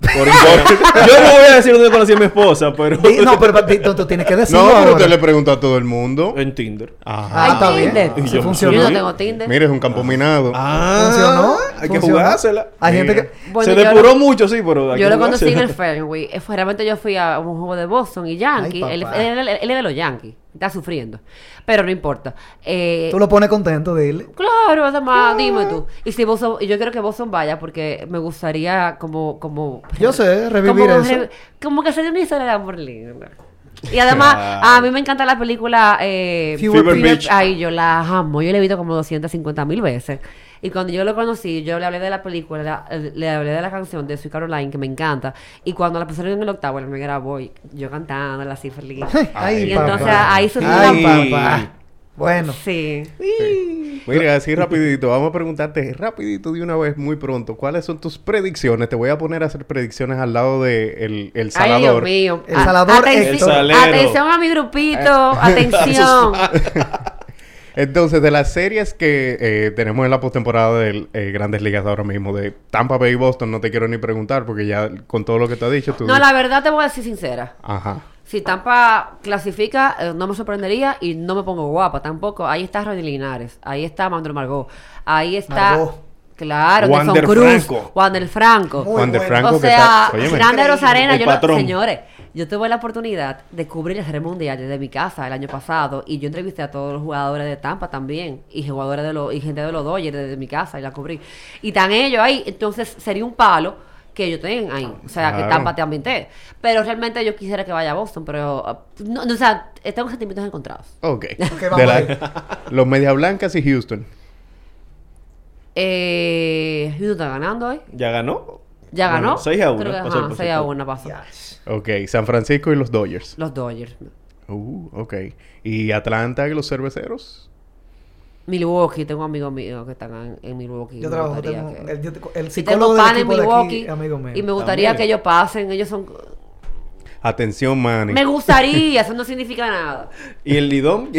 Por. Yo no voy a decir dónde conocí a mi esposa, pero... No, pero tú, tú tienes que decirlo no, pero usted le preguntó a todo el mundo. En Tinder. Ajá. Ah, está bien. Tinder. Y Sí yo- funcionó. Yo no tengo Tinder. Mire, es un campo minado. Ah, Funcionó. Hay que funcionó. jugársela. Hay gente Mira. que... Bueno, Se depuró lo- mucho, sí, pero hay Yo lo conocí en el. Fenway. Eh, Realmente yo fui a un juego de Boston y Yankee. Ay, él, él- él- él es de los Yankees. Está sufriendo. Pero no importa. Eh, Tú lo pones contento, dile. Claro, además, dime tú. Y si Boston, y yo quiero que Boston vaya porque me gustaría como, como. Yo sé, revivir como, eso. re- como que sería una historia de amor linda. Y además, a mí me encanta la película eh, Fever Fever. Ay, yo la amo. Yo la he visto como 250 mil veces. Y cuando yo lo conocí, yo le hablé de la película, la- eh, le hablé de la canción de Sweet Caroline, que me encanta. Y cuando la pusieron en el octavo, él me grabó y yo cantándola así feliz. Ay, y papá. entonces ahí surgió Ay, la- papá. Bueno. Sí. Mira, así rapidito, vamos a preguntarte rapidito de una vez, muy pronto, ¿cuáles son tus predicciones? Te voy a poner a hacer predicciones al lado de el, el Ay, Dios salador. mío. El A- salador atenci- El. Atención a mi grupito. Atención. Entonces, de las series que eh, tenemos en la postemporada de eh, Grandes Ligas ahora mismo, de Tampa Bay y Boston, no te quiero ni preguntar porque ya con todo lo que te has dicho, tú... No, la verdad te voy a decir sincera. Ajá. Si Tampa clasifica, eh, no me sorprendería y no me pongo guapa tampoco. Ahí está Rodney Linares, ahí está Mandro Margot, ahí está. Margot. Claro, Wander Nelson Cruz, Franco. Wander Franco. Muy bueno. Franco o que sea, está... Grande Rosarena, El yo lo- patrón. señores, yo tuve la oportunidad de cubrir la Serie Mundial desde mi casa el año pasado y yo entrevisté a todos los jugadores de Tampa también y jugadores de los y gente de los Dodgers desde mi casa y la cubrí. Y están ellos ahí, entonces sería un palo que ellos tengan ahí, o sea, que. Tampa te ambiente. Pero realmente yo quisiera que vaya a Boston, pero uh, no, no, o sea, tengo sentimientos encontrados. Ok. Ok, De vamos la- ahí. Los Media Blancas y Houston. Eh, Houston está ganando hoy. ¿Ya ganó? Ya Bueno, ganó. 6 a 1. Creo que, pasó ajá, 6 a pasito. 1 pasó. Ok. San Francisco y los Dodgers. Los Dodgers. Uh, ok. ¿Y Atlanta y los Cerveceros? Milwaukee, tengo amigos míos que están en, en Milwaukee. Yo trabajo, tengo, que- el, yo- el Si psicólogo tengo del pan en equipo de Milwaukee aquí, amigo mío. y me gustaría También. que ellos pasen, ellos son... Atención, Manny. Me gustaría, eso no significa nada. ¿Y el Lidón? ¿Y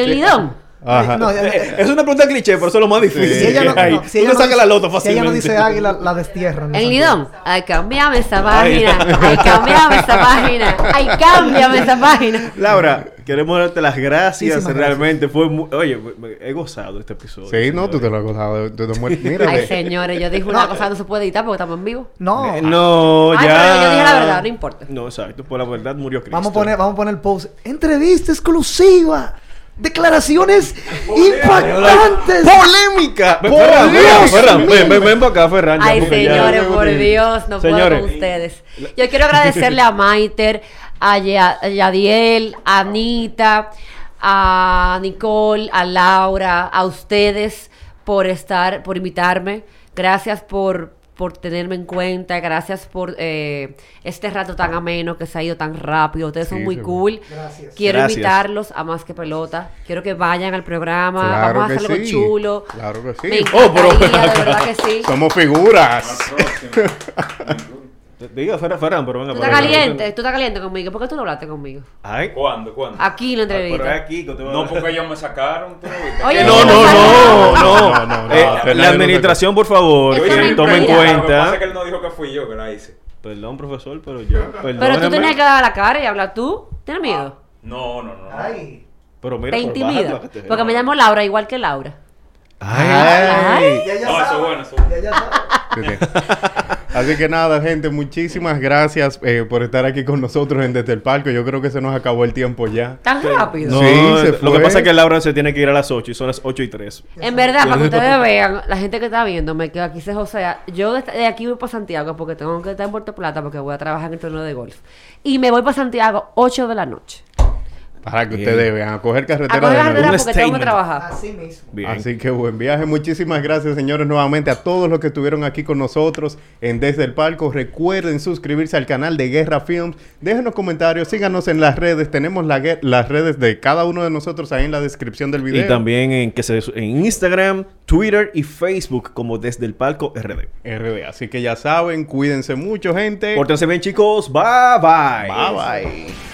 el Lidón? Ajá. No, Es una pregunta cliché, pero eso es lo más difícil. si ella no, no, si ella no sacas dice- la loto Si ella no fácilmente. dice águila, la destierran. ¿El Lidón? Ay, cambiame esa página. Ay, cambiame esa página. Ay, cámbiame esa página. Laura, queremos darte las gracias. Muchísimas Realmente fue muy... Oye, he gozado este episodio. Sí, no, tú te lo has gozado. Tú te mueres. Ay, señores, yo dije una cosa que no se puede editar porque estamos en vivo. No. Eh, No, Ay, ya. pero yo dije la verdad, no importa. No, exacto. Por la verdad murió Cristo. Vamos a poner, vamos a poner el post. Entrevista exclusiva. Declaraciones impactantes. ¡Polémica! Ven, ¡Por Ferran, ven, ven, ven para acá, Ferran. Ay, señores, por Dios, no puedo con ustedes. Yo quiero agradecerle a Maiter, a Ya- a Yadiel, a Anita, a Nicole, a Laura, a ustedes por estar, por invitarme. Gracias por, por tenerme en cuenta. Gracias por eh, este rato tan ameno que se ha ido tan rápido. Ustedes son muy sí. cool. Gracias. Quiero Gracias. invitarlos a Más que Pelota. Quiero que vayan al programa. Claro Vamos a hacer algo sí. chulo. Claro que sí. Me Oh, pero- de verdad que sí. Somos figuras. Diga, Ferran, Ferran, pero venga. Tú estás caliente, tú estás caliente conmigo. ¿Por qué tú no hablaste conmigo? Ay. ¿Cuándo? ¿Cuándo? Aquí en la Pero es entrevista. aquí que te voy a- No, porque ellos me sacaron. Oye, No, no, no no. Eh, la administración, por favor, que tome en importa. Lo que pasa cuenta. es que él no dijo que fui yo que la hice. Perdón, profesor, pero yo. Pero tú tenías que dar la cara y hablar tú. ¿Tienes miedo? No, no, no. Ay. Pero mira, Te intimida. Porque me llamo Laura, igual que Laura. Ay. Ya, ya No, eso es bueno, eso es bueno. Ya, ya. Así que nada, gente, muchísimas gracias eh, por estar aquí con nosotros en Desde el Palco. Yo creo que se nos acabó el tiempo ya. Tan rápido. No, Sí, se lo que fue. pasa es que Laura se tiene que ir a las 8 y son las 8 y 3. En verdad, para que ustedes vean, la gente que está viéndome, que aquí se josea, yo de, de aquí voy para Santiago porque tengo que estar en Puerto Plata porque voy a trabajar en el torneo de golf. Y me voy para Santiago 8 de la noche. Para que Bien. ustedes vean, a coger A carretera coger de la nuevo. porque tengo que statement. trabajar. Así mismo. Bien. Así que buen viaje. Muchísimas gracias, señores, nuevamente a todos los que estuvieron aquí con nosotros en Desde el Palco. Recuerden suscribirse al canal de Guerra Films. Déjenos comentarios, síganos en las redes. Tenemos la las redes de cada uno de nosotros ahí en la descripción del video. Y también en, que se, en Instagram, Twitter y Facebook como Desde el Palco RD. RD. Así que ya saben, cuídense mucho, gente. Pórtense bien, chicos. Bye, bye. Bye bye.